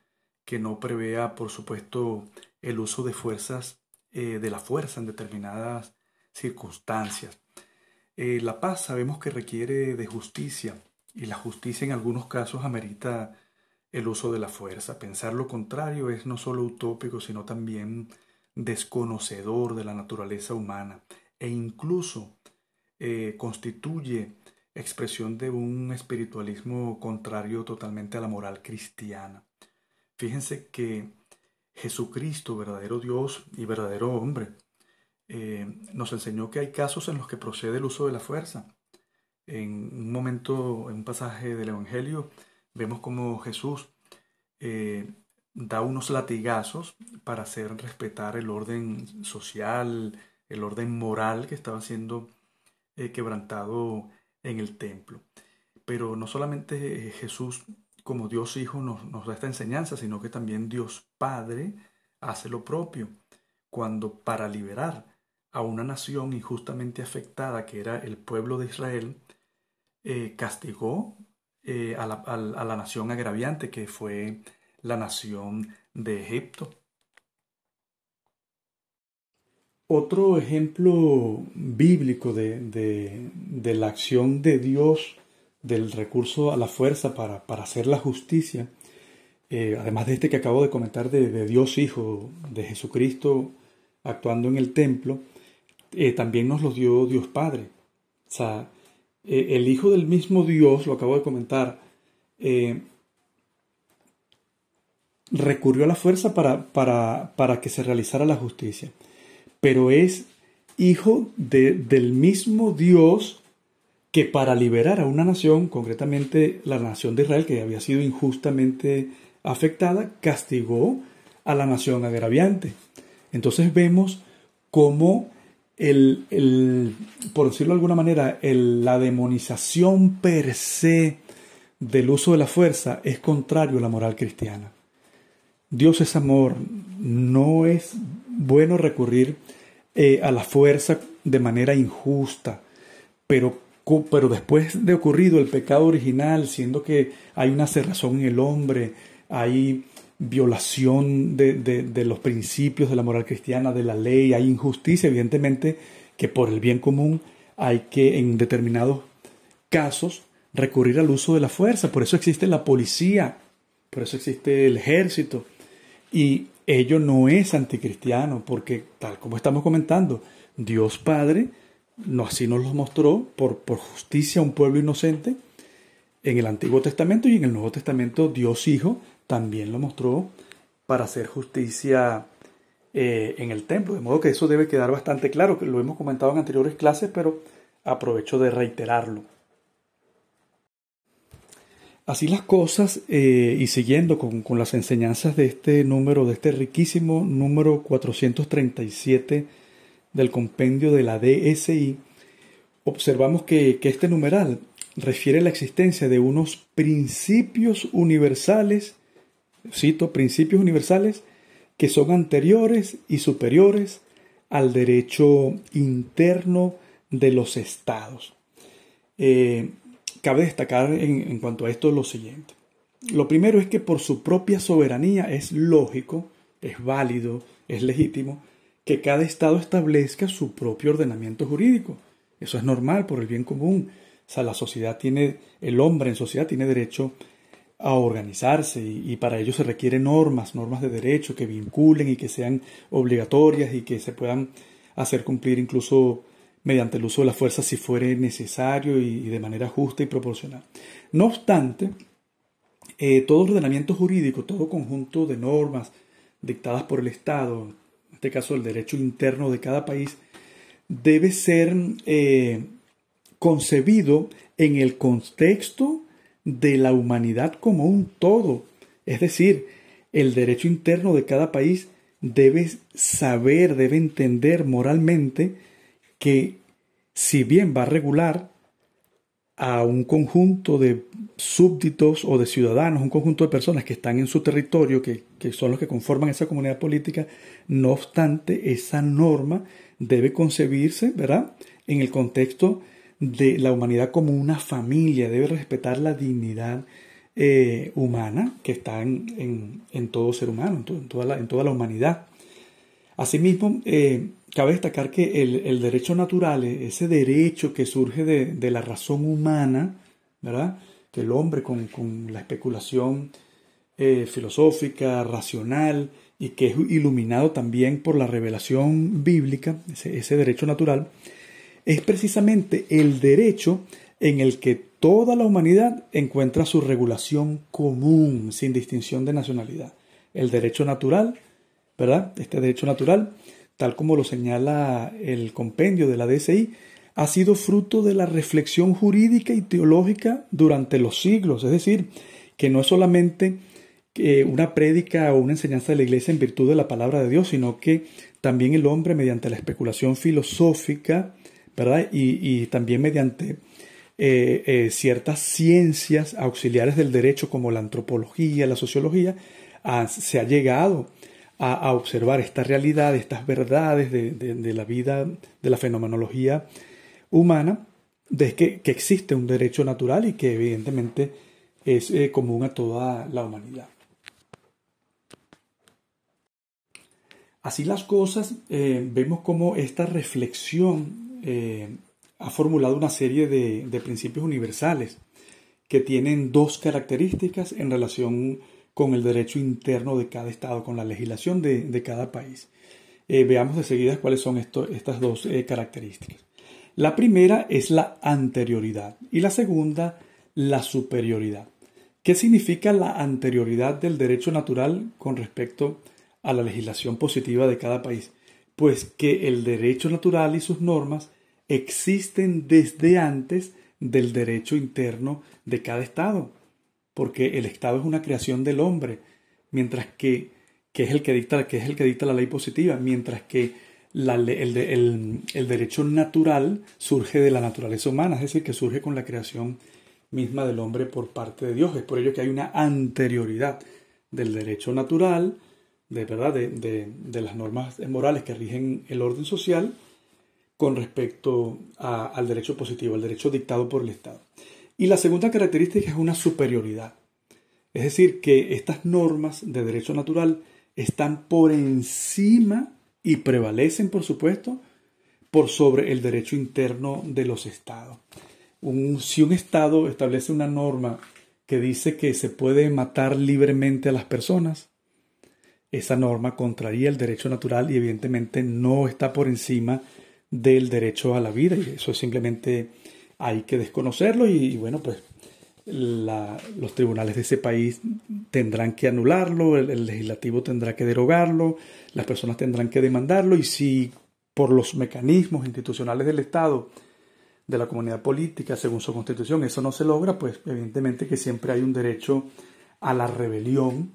que no prevea, por supuesto, el uso de fuerzas, eh, de la fuerza en determinadas circunstancias. la paz sabemos que requiere de justicia y la justicia en algunos casos amerita el uso de la fuerza. Pensar lo contrario es no solo utópico, sino también desconocedor de la naturaleza humana e incluso eh, constituye expresión de un espiritualismo contrario totalmente a la moral cristiana. Fíjense que Jesucristo, verdadero Dios y verdadero hombre, eh, nos enseñó que hay casos en los que procede el uso de la fuerza. En un momento, en un pasaje del Evangelio, vemos como Jesús eh, da unos latigazos para hacer respetar el orden social, el orden moral que estaba siendo eh, quebrantado en el templo. Pero no solamente Jesús como Dios Hijo nos, nos da esta enseñanza, sino que también Dios Padre hace lo propio, cuando para liberar a una nación injustamente afectada, que era el pueblo de Israel, eh, castigó eh, a, la, nación agraviante que fue la nación de Egipto. Otro ejemplo bíblico de, la acción de Dios, del recurso a la fuerza para, hacer la justicia, eh, además de este que acabo de comentar de, Dios Hijo, de Jesucristo actuando en el templo, eh, también nos lo dio Dios Padre. O sea, eh, el Hijo del mismo Dios, lo acabo de comentar, recurrió a la fuerza para, para, que se realizara la justicia. Pero es hijo del mismo Dios que para liberar a una nación, concretamente la nación de Israel, que había sido injustamente afectada, castigó a la nación agraviante. Entonces vemos cómo el, por decirlo de alguna manera, la demonización per se del uso de la fuerza es contrario a la moral cristiana. Dios es amor, no es bueno recurrir eh, a la fuerza de manera injusta, pero, pero después de ocurrido el pecado original, siendo que hay una cerrazón en el hombre, hay violación de, de, los principios de la moral cristiana, de la ley, hay injusticia, evidentemente que por el bien común hay que en determinados casos recurrir al uso de la fuerza. Por eso existe la policía, por eso existe el ejército. Y ello no es anticristiano, porque tal como estamos comentando, Dios Padre así nos lo mostró por, por justicia a un pueblo inocente en el Antiguo Testamento y en el Nuevo Testamento Dios Hijo también lo mostró para hacer justicia eh, en el templo. De modo que eso debe quedar bastante claro, que lo hemos comentado en anteriores clases, pero aprovecho de reiterarlo. Así las cosas, eh, y siguiendo con, con, las enseñanzas de este número, de este riquísimo número 437 del compendio de la DSI, observamos que, que este numeral refiere a la existencia de unos principios universales, cito, principios universales que son anteriores y superiores al derecho interno de los estados. Eh, cabe destacar en, cuanto a esto lo siguiente. Lo primero es que por su propia soberanía es lógico, es válido, es legítimo que cada Estado establezca su propio ordenamiento jurídico. Eso es normal por el bien común. O sea, la sociedad tiene, el hombre en sociedad tiene derecho a organizarse y, para ello se requieren normas, normas de derecho que vinculen y que sean obligatorias y que se puedan hacer cumplir incluso mediante el uso de la fuerza si fuere necesario y, de manera justa y proporcional. No obstante, eh, todo ordenamiento jurídico, todo conjunto de normas dictadas por el Estado, este caso el derecho interno de cada país, debe ser eh, concebido en el contexto de la humanidad como un todo. Es decir, el derecho interno de cada país debe saber, debe entender moralmente que si bien va a regular a un conjunto de súbditos o de ciudadanos, un conjunto de personas que están en su territorio, que, son los que conforman esa comunidad política, no obstante, esa norma debe concebirse, ¿verdad?, en el contexto de la humanidad como una familia, debe respetar la dignidad eh, humana que está en, todo ser humano, en, toda, la, en toda la humanidad. Asimismo, eh, cabe destacar que el, derecho natural, ese derecho que surge de, la razón humana, ¿verdad? El hombre con, la especulación eh, filosófica, racional, y que es iluminado también por la revelación bíblica, ese, derecho natural, es precisamente el derecho en el que toda la humanidad encuentra su regulación común, sin distinción de nacionalidad. El derecho natural ¿verdad? Este derecho natural, tal como lo señala el compendio de la DSI, ha sido fruto de la reflexión jurídica y teológica durante los siglos, es decir, que no es solamente eh, una prédica o una enseñanza de la Iglesia en virtud de la palabra de Dios, sino que también el hombre mediante la especulación filosófica, ¿verdad? Y, también mediante eh, eh, ciertas ciencias auxiliares del derecho como la antropología, la sociología, se ha llegado a, observar esta realidad, estas verdades de, la vida, de la fenomenología humana, de que, existe un derecho natural y que evidentemente es eh, común a toda la humanidad. Así las cosas, eh, vemos cómo esta reflexión eh, ha formulado una serie de, de, principios universales que tienen dos características en relación con el derecho interno de cada estado, con la legislación de, cada país. Veamos de seguida cuáles son estas dos características. La primera es la anterioridad y la segunda la superioridad. ¿Qué significa la anterioridad del derecho natural con respecto a la legislación positiva de cada país? Pues que el derecho natural y sus normas existen desde antes del derecho interno de cada Estado porque el Estado es una creación del hombre, mientras que, que, es, el que, dicta, que es el que dicta la ley positiva, mientras que el, derecho natural surge de la naturaleza humana, es decir, que surge con la creación misma del hombre por parte de Dios. Es por ello que hay una anterioridad del derecho natural, de, ¿verdad? De las normas morales que rigen el orden social, con respecto al derecho positivo, al derecho dictado por el Estado. Y la segunda característica es una superioridad. Es decir, que estas normas de derecho natural están por encima y prevalecen, por supuesto, por sobre el derecho interno de los estados. si un estado establece una norma que dice que se puede matar libremente a las personas, esa norma contraría el derecho natural y evidentemente no está por encima del derecho a la vida y eso simplemente hay que desconocerlo y, bueno pues los tribunales de ese país tendrán que anularlo, el, legislativo tendrá que derogarlo, las personas tendrán que demandarlo y si por los mecanismos institucionales del Estado, de la comunidad política, según su constitución, eso no se logra, pues evidentemente que siempre hay un derecho a la rebelión,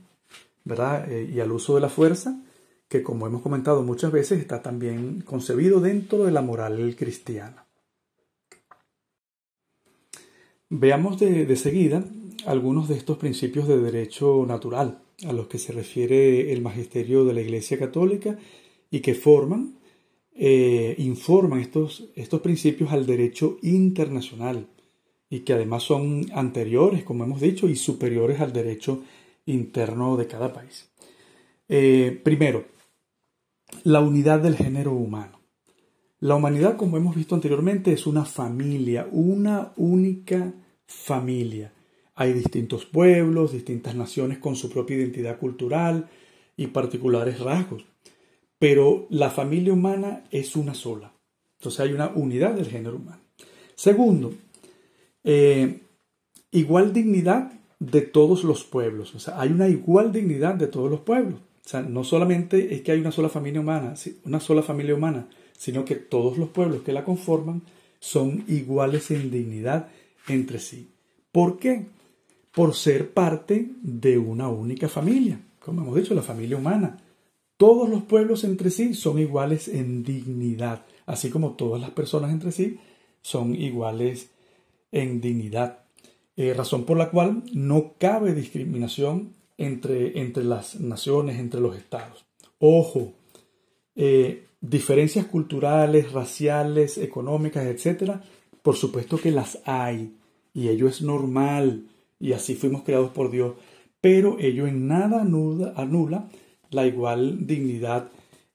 ¿verdad? Eh, y al uso de la fuerza, que como hemos comentado muchas veces está también concebido dentro de la moral cristiana. Veamos de, seguida algunos de estos principios de derecho natural a los que se refiere el magisterio de la Iglesia Católica y que forman, eh, informan estos, estos principios al derecho internacional y que además son anteriores, como hemos dicho, y superiores al derecho interno de cada país. Eh, primero, la unidad del género humano. La humanidad, como hemos visto anteriormente, es una familia, una única familia. Hay distintos pueblos, distintas naciones con su propia identidad cultural y particulares rasgos, pero la familia humana es una sola. Entonces hay una unidad del género humano. Segundo, eh, igual dignidad de todos los pueblos. O sea, hay una igual dignidad de todos los pueblos. O sea, no solamente es que hay una sola familia humana, una sola familia humana, sino que todos los pueblos que la conforman son iguales en dignidad entre sí. ¿Por qué? Por ser parte de una única familia, como hemos dicho, la familia humana. Todos los pueblos entre sí son iguales en dignidad, así como todas las personas entre sí son iguales en dignidad. Eh, razón por la cual no cabe discriminación entre, entre las naciones, entre los estados. Ojo, eh, diferencias culturales, raciales, económicas, etcétera, por supuesto que las hay y ello es normal y así fuimos creados por Dios, pero ello en nada anula, la igual dignidad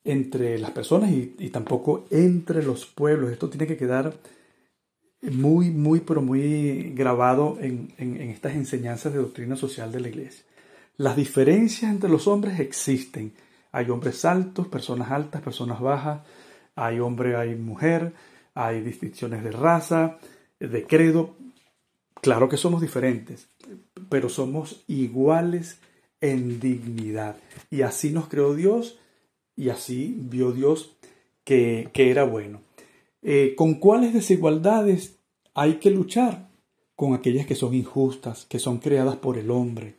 entre las personas y, tampoco entre los pueblos. Esto tiene que quedar muy, muy, pero muy grabado en, en estas enseñanzas de doctrina social de la iglesia. Las diferencias entre los hombres existen. Hay hombres altos, personas altas, personas bajas, hay hombre, hay mujer, hay distinciones de raza, de credo. Claro que somos diferentes, pero somos iguales en dignidad. Y así nos creó Dios y así vio Dios que, era bueno. Eh, ¿Con cuáles desigualdades hay que luchar? Con aquellas que son injustas, que son creadas por el homre.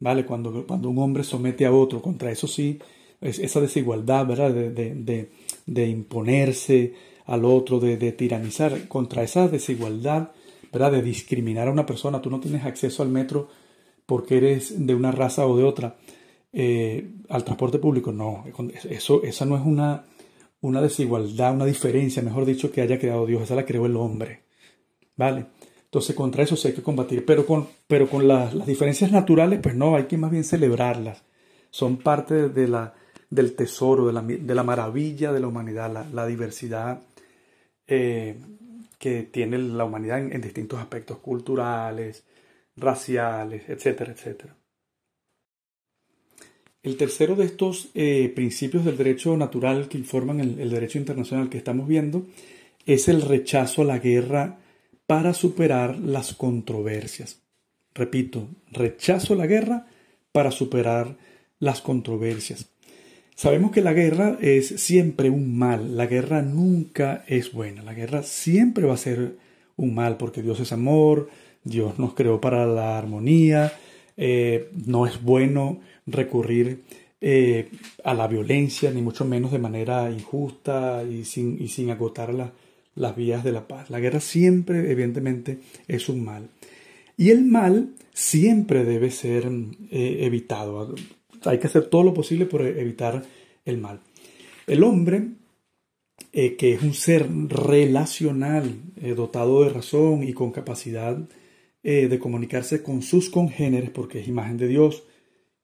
¿vale? Cuando, cuando un hombre somete a otro, contra eso sí, es esa desigualdad, ¿verdad? De, imponerse al otro, de, tiranizar, contra esa desigualdad, ¿verdad? De discriminar a una persona, tú no tienes acceso al metro porque eres de una raza o de otra, eh, al transporte público, no, eso, esa no es una, una desigualdad, una diferencia, mejor dicho, que haya creado Dios, esa la creó el hombre, ¿vale? Entonces contra eso sí hay que combatir, pero con, pero con las, diferencias naturales, pues no, hay que más bien celebrarlas. Son parte de la, del tesoro, de la, de la maravilla de la humanidad, la, diversidad eh, que tiene la humanidad en, distintos aspectos culturales, raciales, etcétera, etcétera. El tercero de estos eh, principios del derecho natural que informan el, derecho internacional que estamos viendo es el rechazo a la guerra para superar las controversias. Repito, rechazo la guerra para superar las controversias. Sabemos que la guerra es siempre un mal, la guerra nunca es buena, la guerra siempre va a ser un mal porque Dios es amor, Dios nos creó para la armonía, eh, no es bueno recurrir eh, a la violencia, ni mucho menos de manera injusta y sin, y sin agotar la, las vías de la paz. La guerra siempre, evidentemente, es un mal. Y el mal siempre debe ser eh, evitado. Hay que hacer todo lo posible por evitar el mal. El hombre eh, que es un ser relacional, eh, dotado de razón y con capacidad eh, de comunicarse con sus congéneres, porque es imagen de Dios,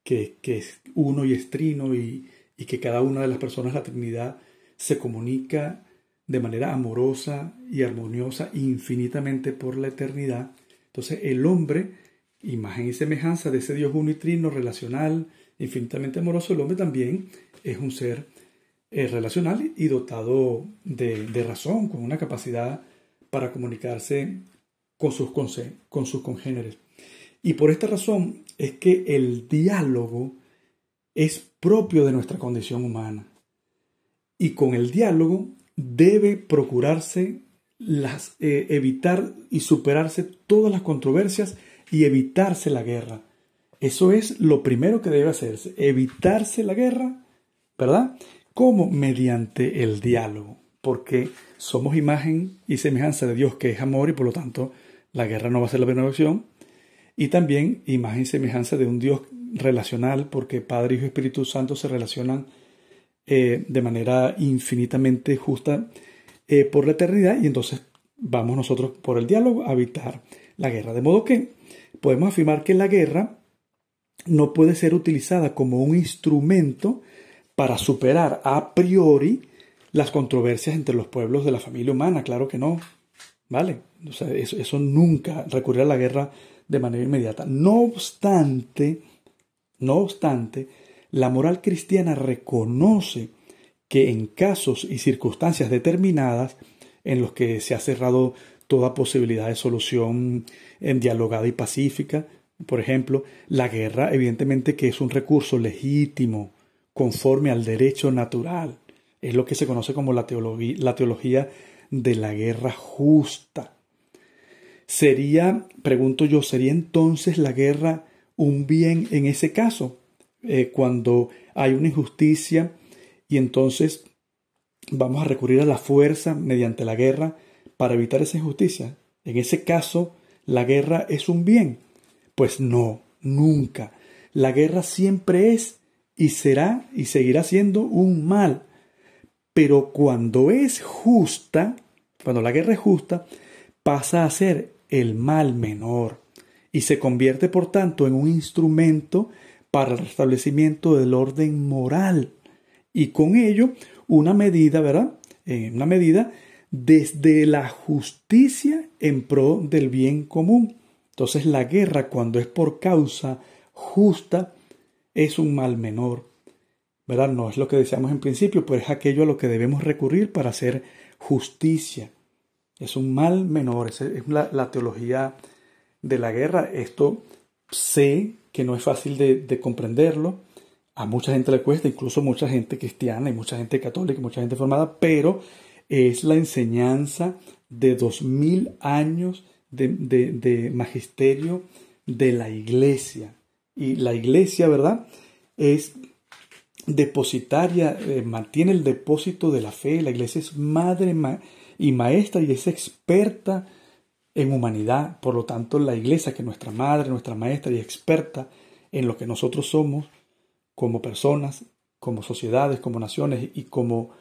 que, es uno y es trino y, y que cada una de las personas de la Trinidad se comunica de manera amorosa y armoniosa infinitamente por la eternidad. Entonces el hombre, imagen y semejanza de ese Dios uno y trino, relacional, infinitamente amoroso, el hombre también es un ser eh, relacional y dotado de, razón, con una capacidad para comunicarse con sus, con sus congéneres. Y por esta razón es que el diálogo es propio de nuestra condición humana. Y con el diálogo debe procurarse las, eh, evitar y superarse todas las controversias y evitarse la guerra. Eso es lo primero que debe hacerse, evitarse la guerra, ¿verdad? ¿Cómo? Mediante el diálogo, porque somos imagen y semejanza de Dios que es amor y por lo tanto la guerra no va a ser la primera opción. Y también imagen y semejanza de un Dios relacional, porque Padre, Hijo y Espíritu Santo se relacionan eh, de manera infinitamente justa eh, por la eternidad y entonces vamos nosotros por el diálogo a evitar la guerra. De modo que podemos afirmar que la guerra no puede ser utilizada como un instrumento para superar a priori las controversias entre los pueblos de la familia humana, claro que no, ¿vale? eso, eso nunca, recurrir a la guerra de manera inmediata. No obstante, no obstante, la moral cristiana reconoce que en casos y circunstancias determinadas en los que se ha cerrado toda posibilidad de solución en dialogada y pacífica, por ejemplo, la guerra evidentemente que es un recurso legítimo conforme al derecho natural. Es lo que se conoce como la teología, de la guerra justa. Sería, pregunto yo, ¿sería entonces la guerra un bien en ese caso? Eh, cuando hay una injusticia y entonces vamos a recurrir a la fuerza mediante la guerra para evitar esa injusticia. En ese caso, la guerra es un bien. Pues no, nunca. La guerra siempre es y será y seguirá siendo un mal. Pero cuando es justa, cuando la guerra es justa, pasa a ser el mal menor y se convierte por tanto en un instrumento para el restablecimiento del orden moral y con ello una medida, ¿verdad? Eh, una medida desde la justicia en pro del bien común. Entonces la guerra cuando es por causa justa es un mal menor. ¿Verdad? No es lo que deseamos en principio, pero es aquello a lo que debemos recurrir para hacer justicia. Es un mal menor, es, la, teología de la guerra. Esto sé que no es fácil de, comprenderlo. A mucha gente le cuesta, incluso mucha gente cristiana y mucha gente católica y mucha gente formada, pero es la enseñanza de dos mil años de, magisterio de la iglesia. Y la iglesia, ¿verdad? Es depositaria, eh, mantiene el depósito de la fe. La iglesia es madre y maestra y es experta en humanidad. Por lo tanto, la iglesia, que es nuestra madre, nuestra maestra y experta en lo que nosotros somos como personas, como sociedades, como naciones y como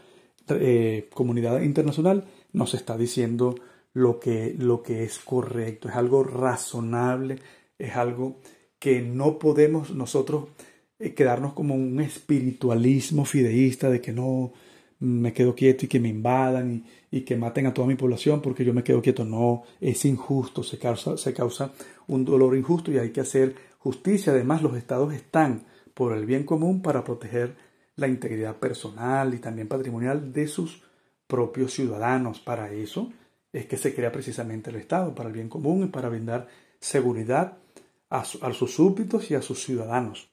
eh, comunidad internacional, nos está diciendo lo que, lo que es correcto. Es algo razonable, es algo que no podemos nosotros eh, quedarnos como un espiritualismo fideísta de que no, me quedo quieto y que me invadan y, que maten a toda mi población porque yo me quedo quieto. No, es injusto, se causa, se causa un dolor injusto y hay que hacer justicia. Además, los estados están por el bien común para proteger la integridad personal y también patrimonial de sus propios ciudadanos. Para eso es que se crea precisamente el Estado, para el bien común y para brindar seguridad a, sus súbditos y a sus ciudadanos.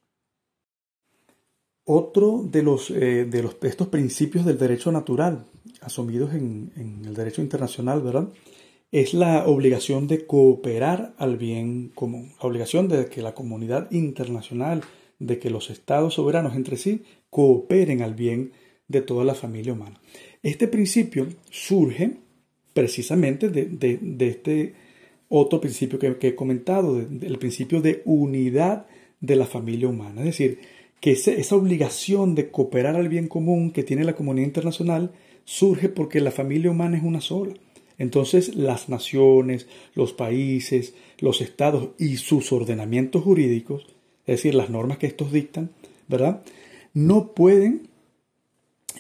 Otro de, los, eh, de, los, estos principios del derecho natural, asumidos en, el derecho internacional, ¿verdad? Es la obligación de cooperar al bien común, la obligación de que la comunidad internacional, de que los estados soberanos entre sí cooperen al bien de toda la familia humana. Este principio surge precisamente de, este otro principio que, he comentado, del principio de unidad de la familia humana. Es decir, que esa obligación de cooperar al bien común que tiene la comunidad internacional surge porque la familia humana es una sola. Entonces las naciones, los países, los estados y sus ordenamientos jurídicos, es decir, las normas que estos dictan, ¿verdad? No pueden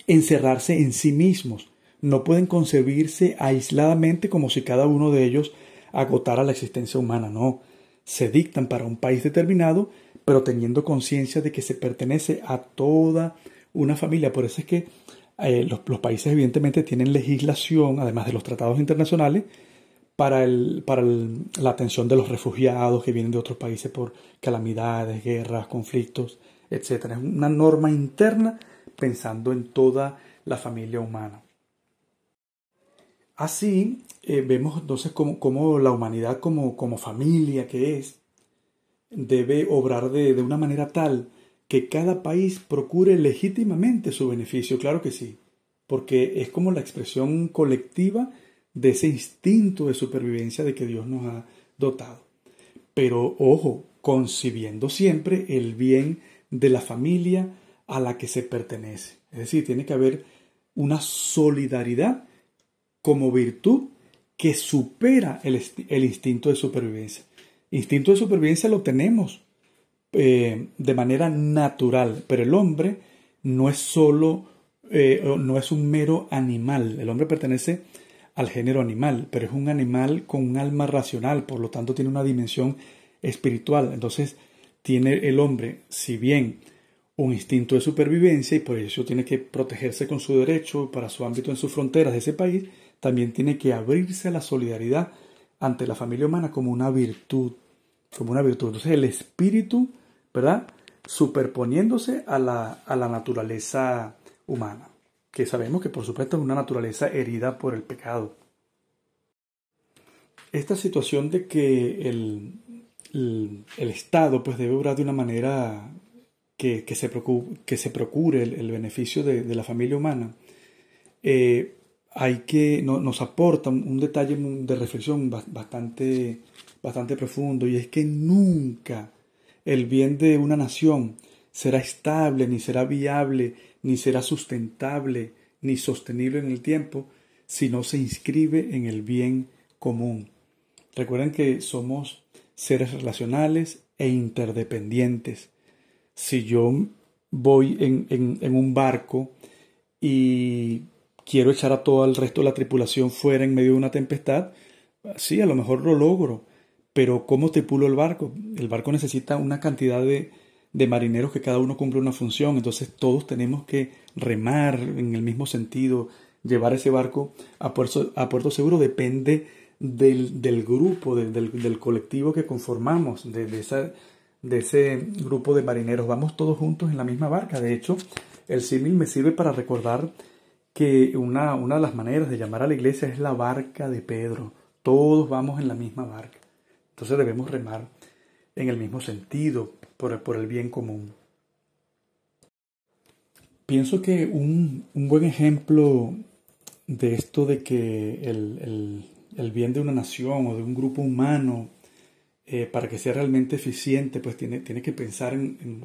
encerrarse en sí mismos, no pueden concebirse aisladamente como si cada uno de ellos agotara la existencia humana, no. Se dictan para un país determinado, pero teniendo conciencia de que se pertenece a toda una familia. Por eso es que eh, los, países evidentemente tienen legislación, además de los tratados internacionales, para, el, para la atención de los refugiados que vienen de otros países por calamidades, guerras, conflictos, etc. Es una norma interna pensando en toda la familia humana. Así eh, vemos entonces cómo, la humanidad como, como, familia que es debe obrar de, de una manera tal que cada país procure legítimamente su beneficio, claro que sí, porque es como la expresión colectiva de ese instinto de supervivencia de que Dios nos ha dotado. Pero ojo, concibiendo siempre el bien de la familia a la que se pertenece. Es decir, tiene que haber una solidaridad como virtud que supera el, el instinto de supervivencia. Instinto de supervivencia lo tenemos eh, de manera natural, pero el hombre no es solo, eh, no es un mero animal, el hombre pertenece al género animal, pero es un animal con un alma racional, por lo tanto tiene una dimensión espiritual, entonces tiene el hombre, si bien un instinto de supervivencia y por eso tiene que protegerse con su derecho para su ámbito en sus fronteras de ese país, también tiene que abrirse a la solidaridad ante la familia humana como una virtud, como una virtud. Entonces el espíritu ¿verdad? Superponiéndose a la, a la naturaleza humana, que sabemos que por supuesto es una naturaleza herida por el pecado. Esta situación de que el, el, Estado pues debe obrar de una manera que, que, se, procure, que se procure el, beneficio de, de, la familia humana, eh, hay que, no, nos aporta un, detalle de reflexión bastante, bastante profundo y es que nunca el bien de una nación será estable, ni será viable, ni será sustentable, ni sostenible en el tiempo, si no se inscribe en el bien común. Recuerden que somos seres relacionales e interdependientes. Si yo voy en, en, un barco y quiero echar a todo el resto de la tripulación fuera en medio de una tempestad, sí, a lo mejor lo logro, pero ¿cómo tripulo el barco? El barco necesita una cantidad de, marineros que cada uno cumple una función, entonces todos tenemos que remar en el mismo sentido, llevar ese barco a puerto, seguro depende del, grupo, del, colectivo que conformamos, de, de ese grupo de marineros. Vamos todos juntos en la misma barca. De hecho, el símil me sirve para recordar que una, una de las maneras de llamar a la iglesia es la barca de Pedro. Todos vamos en la misma barca. Entonces debemos remar en el mismo sentido, por, por el bien común. Pienso que un, buen ejemplo de esto de que el, bien de una nación o de un grupo humano, eh, para que sea realmente eficiente, pues tiene, tiene que pensar en,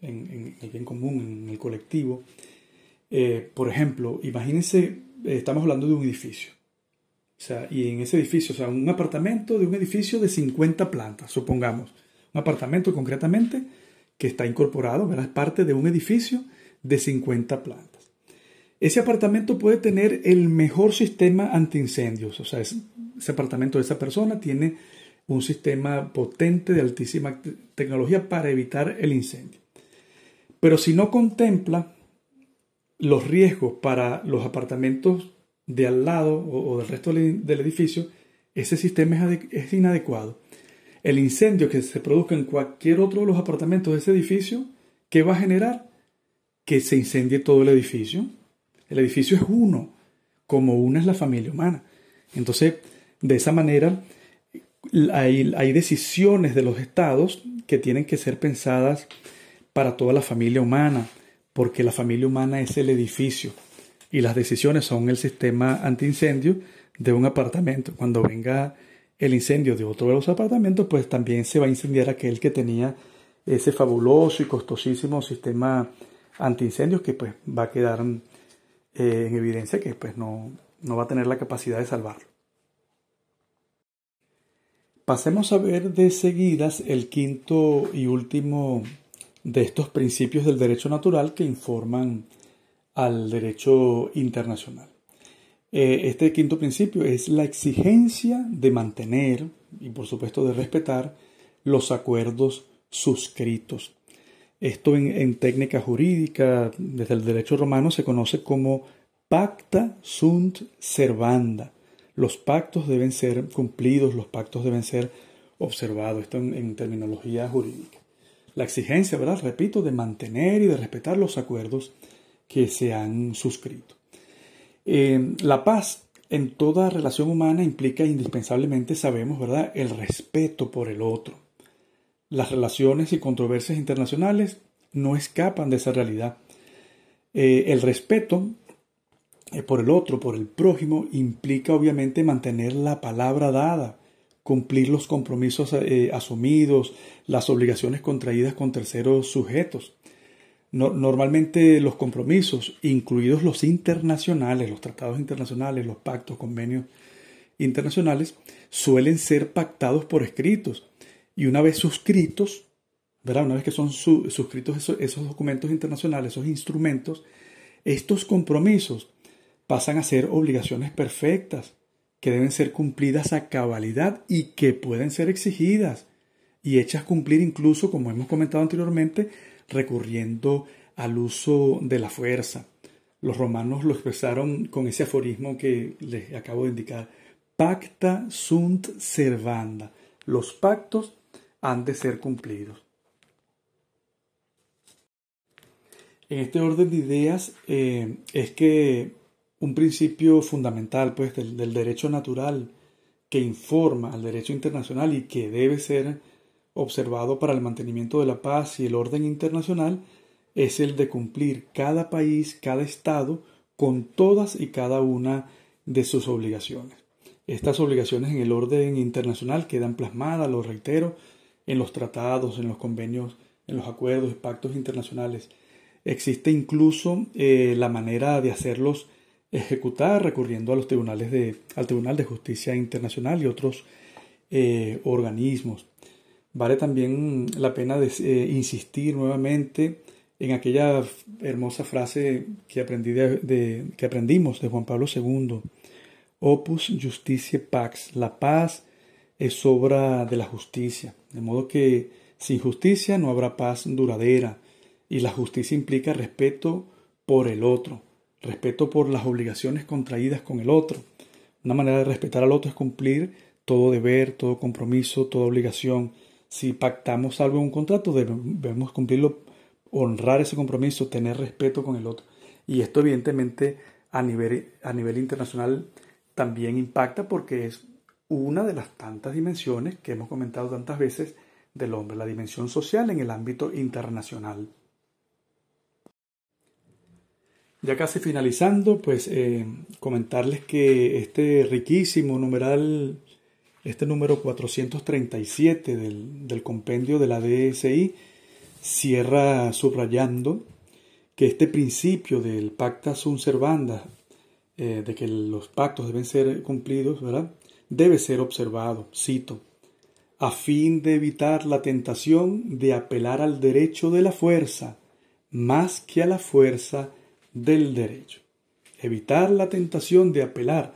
el bien común, en el colectivo. Eh, por ejemplo, imagínense, eh, estamos hablando de un edificio. O sea, y en ese edificio, o sea, un apartamento de un edificio de 50 plantas, supongamos. Un apartamento concretamente que está incorporado, ¿verdad? Es parte de un edificio de 50 plantas. Ese apartamento puede tener el mejor sistema antiincendios, o sea, ese apartamento de esa persona tiene un sistema potente de altísima tecnología para evitar el incendio. Pero si no contempla los riesgos para los apartamentos de al lado o, del resto del, edificio, ese sistema es, inadecuado. El incendio que se produzca en cualquier otro de los apartamentos de ese edificio, ¿qué va a generar? Que se incendie todo el edificio. El edificio es uno, como una es la familia humana. Entonces, de esa manera, hay, hay decisiones de los estados que tienen que ser pensadas para toda la familia humana, porque la familia humana es el edificio y las decisiones son el sistema antiincendio de un apartamento. Cuando venga el incendio de otro de los apartamentos, pues también se va a incendiar aquel que tenía ese fabuloso y costosísimo sistema antiincendios que pues va a quedar eh, en evidencia que pues no, no va a tener la capacidad de salvarlo. Pasemos a ver de seguidas el quinto y último de estos principios del derecho natural que informan al derecho internacional. Eh, este quinto principio es la exigencia de mantener y por supuesto de respetar los acuerdos suscritos. Esto en, técnica jurídica, desde el derecho romano, se conoce como pacta sunt servanda. Los pactos deben ser cumplidos, los pactos deben ser observados. Esto en terminología jurídica. La exigencia, ¿verdad? Repito, de mantener y de respetar los acuerdos que se han suscrito. Eh, la paz en toda relación humana implica indispensablemente, sabemos, ¿verdad?, el respeto por el otro. Las relaciones y controversias internacionales no escapan de esa realidad. Eh, el respeto eh, por el otro, por el prójimo, implica obviamente mantener la palabra dada, cumplir los compromisos asumidos, las obligaciones contraídas con terceros sujetos normalmente los compromisos, incluidos los internacionales, los tratados internacionales, los pactos, convenios internacionales, suelen ser pactados por escritos. Y una vez suscritos, ¿verdad? Una vez que son suscritos esos, esos documentos internacionales, esos instrumentos, estos compromisos pasan a ser obligaciones perfectas, que deben ser cumplidas a cabalidad y que pueden ser exigidas y hechas cumplir incluso, como hemos comentado anteriormente, recurriendo al uso de la fuerza. Los romanos lo expresaron con ese aforismo que les acabo de indicar. Pacta sunt servanda. Los pactos han de ser cumplidos. En este orden de ideas eh, es que un principio fundamental pues, del, derecho natural que informa al derecho internacional y que debe ser observado para el mantenimiento de la paz y el orden internacional es el de cumplir cada país, cada estado, con todas y cada una de sus obligaciones. Estas obligaciones en el orden internacional quedan plasmadas, lo reitero, en los tratados, en los convenios, en los acuerdos y pactos internacionales. Existe incluso eh, la manera de hacerlos ejecutar recurriendo a los tribunales de, al Tribunal de Justicia Internacional y otros eh, organismos. Vale también la pena eh, insistir nuevamente en aquella hermosa frase que, aprendí de, que aprendimos de Juan Pablo II. Opus Justicia Pax. La paz es obra de la justicia. De modo que sin justicia no habrá paz duradera. Y la justicia implica respeto por el otro, respeto por las obligaciones contraídas con el otro. Una manera de respetar al otro es cumplir todo deber, todo compromiso, toda obligación si pactamos algo en un contrato, debemos cumplirlo, honrar ese compromiso, tener respeto con el otro. Y esto evidentemente a nivel, a nivel internacional también impacta porque es una de las tantas dimensiones que hemos comentado tantas veces del hombre, la dimensión social en el ámbito internacional. Ya casi finalizando, pues eh, comentarles que este riquísimo numeral este número 437 del, compendio de la DSI cierra subrayando que este principio del pacta sunt servanda, eh, de que los pactos deben ser cumplidos, ¿verdad? debe ser observado, cito, a fin de evitar la tentación de apelar al derecho de la fuerza más que a la fuerza del derecho. Evitar la tentación de apelar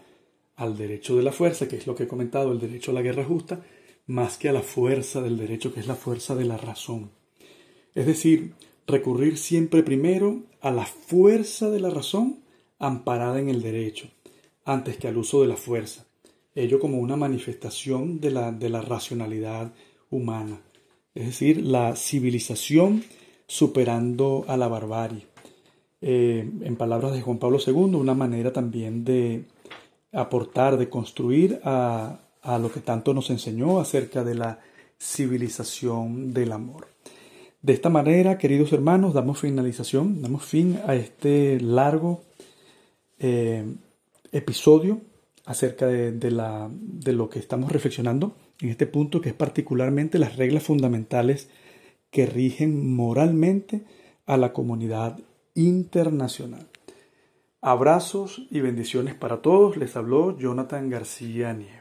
al derecho de la fuerza, que es lo que he comentado, el derecho a la guerra justa, más que a la fuerza del derecho, que es la fuerza de la razón. Es decir, recurrir siempre primero a la fuerza de la razón amparada en el derecho, antes que al uso de la fuerza, ello como una manifestación de la, de la racionalidad humana, es decir, la civilización superando a la barbarie. Eh, en palabras de Juan Pablo II, una manera también de, aportar, de construir a, lo que tanto nos enseñó acerca de la civilización del amor. De esta manera, queridos hermanos, damos finalización, damos fin a este largo eh, episodio acerca de, la, de lo que estamos reflexionando en este punto, que es particularmente las reglas fundamentales que rigen moralmente a la comunidad internacional. Abrazos y bendiciones para todos. Les habló Jonathan García Nieves.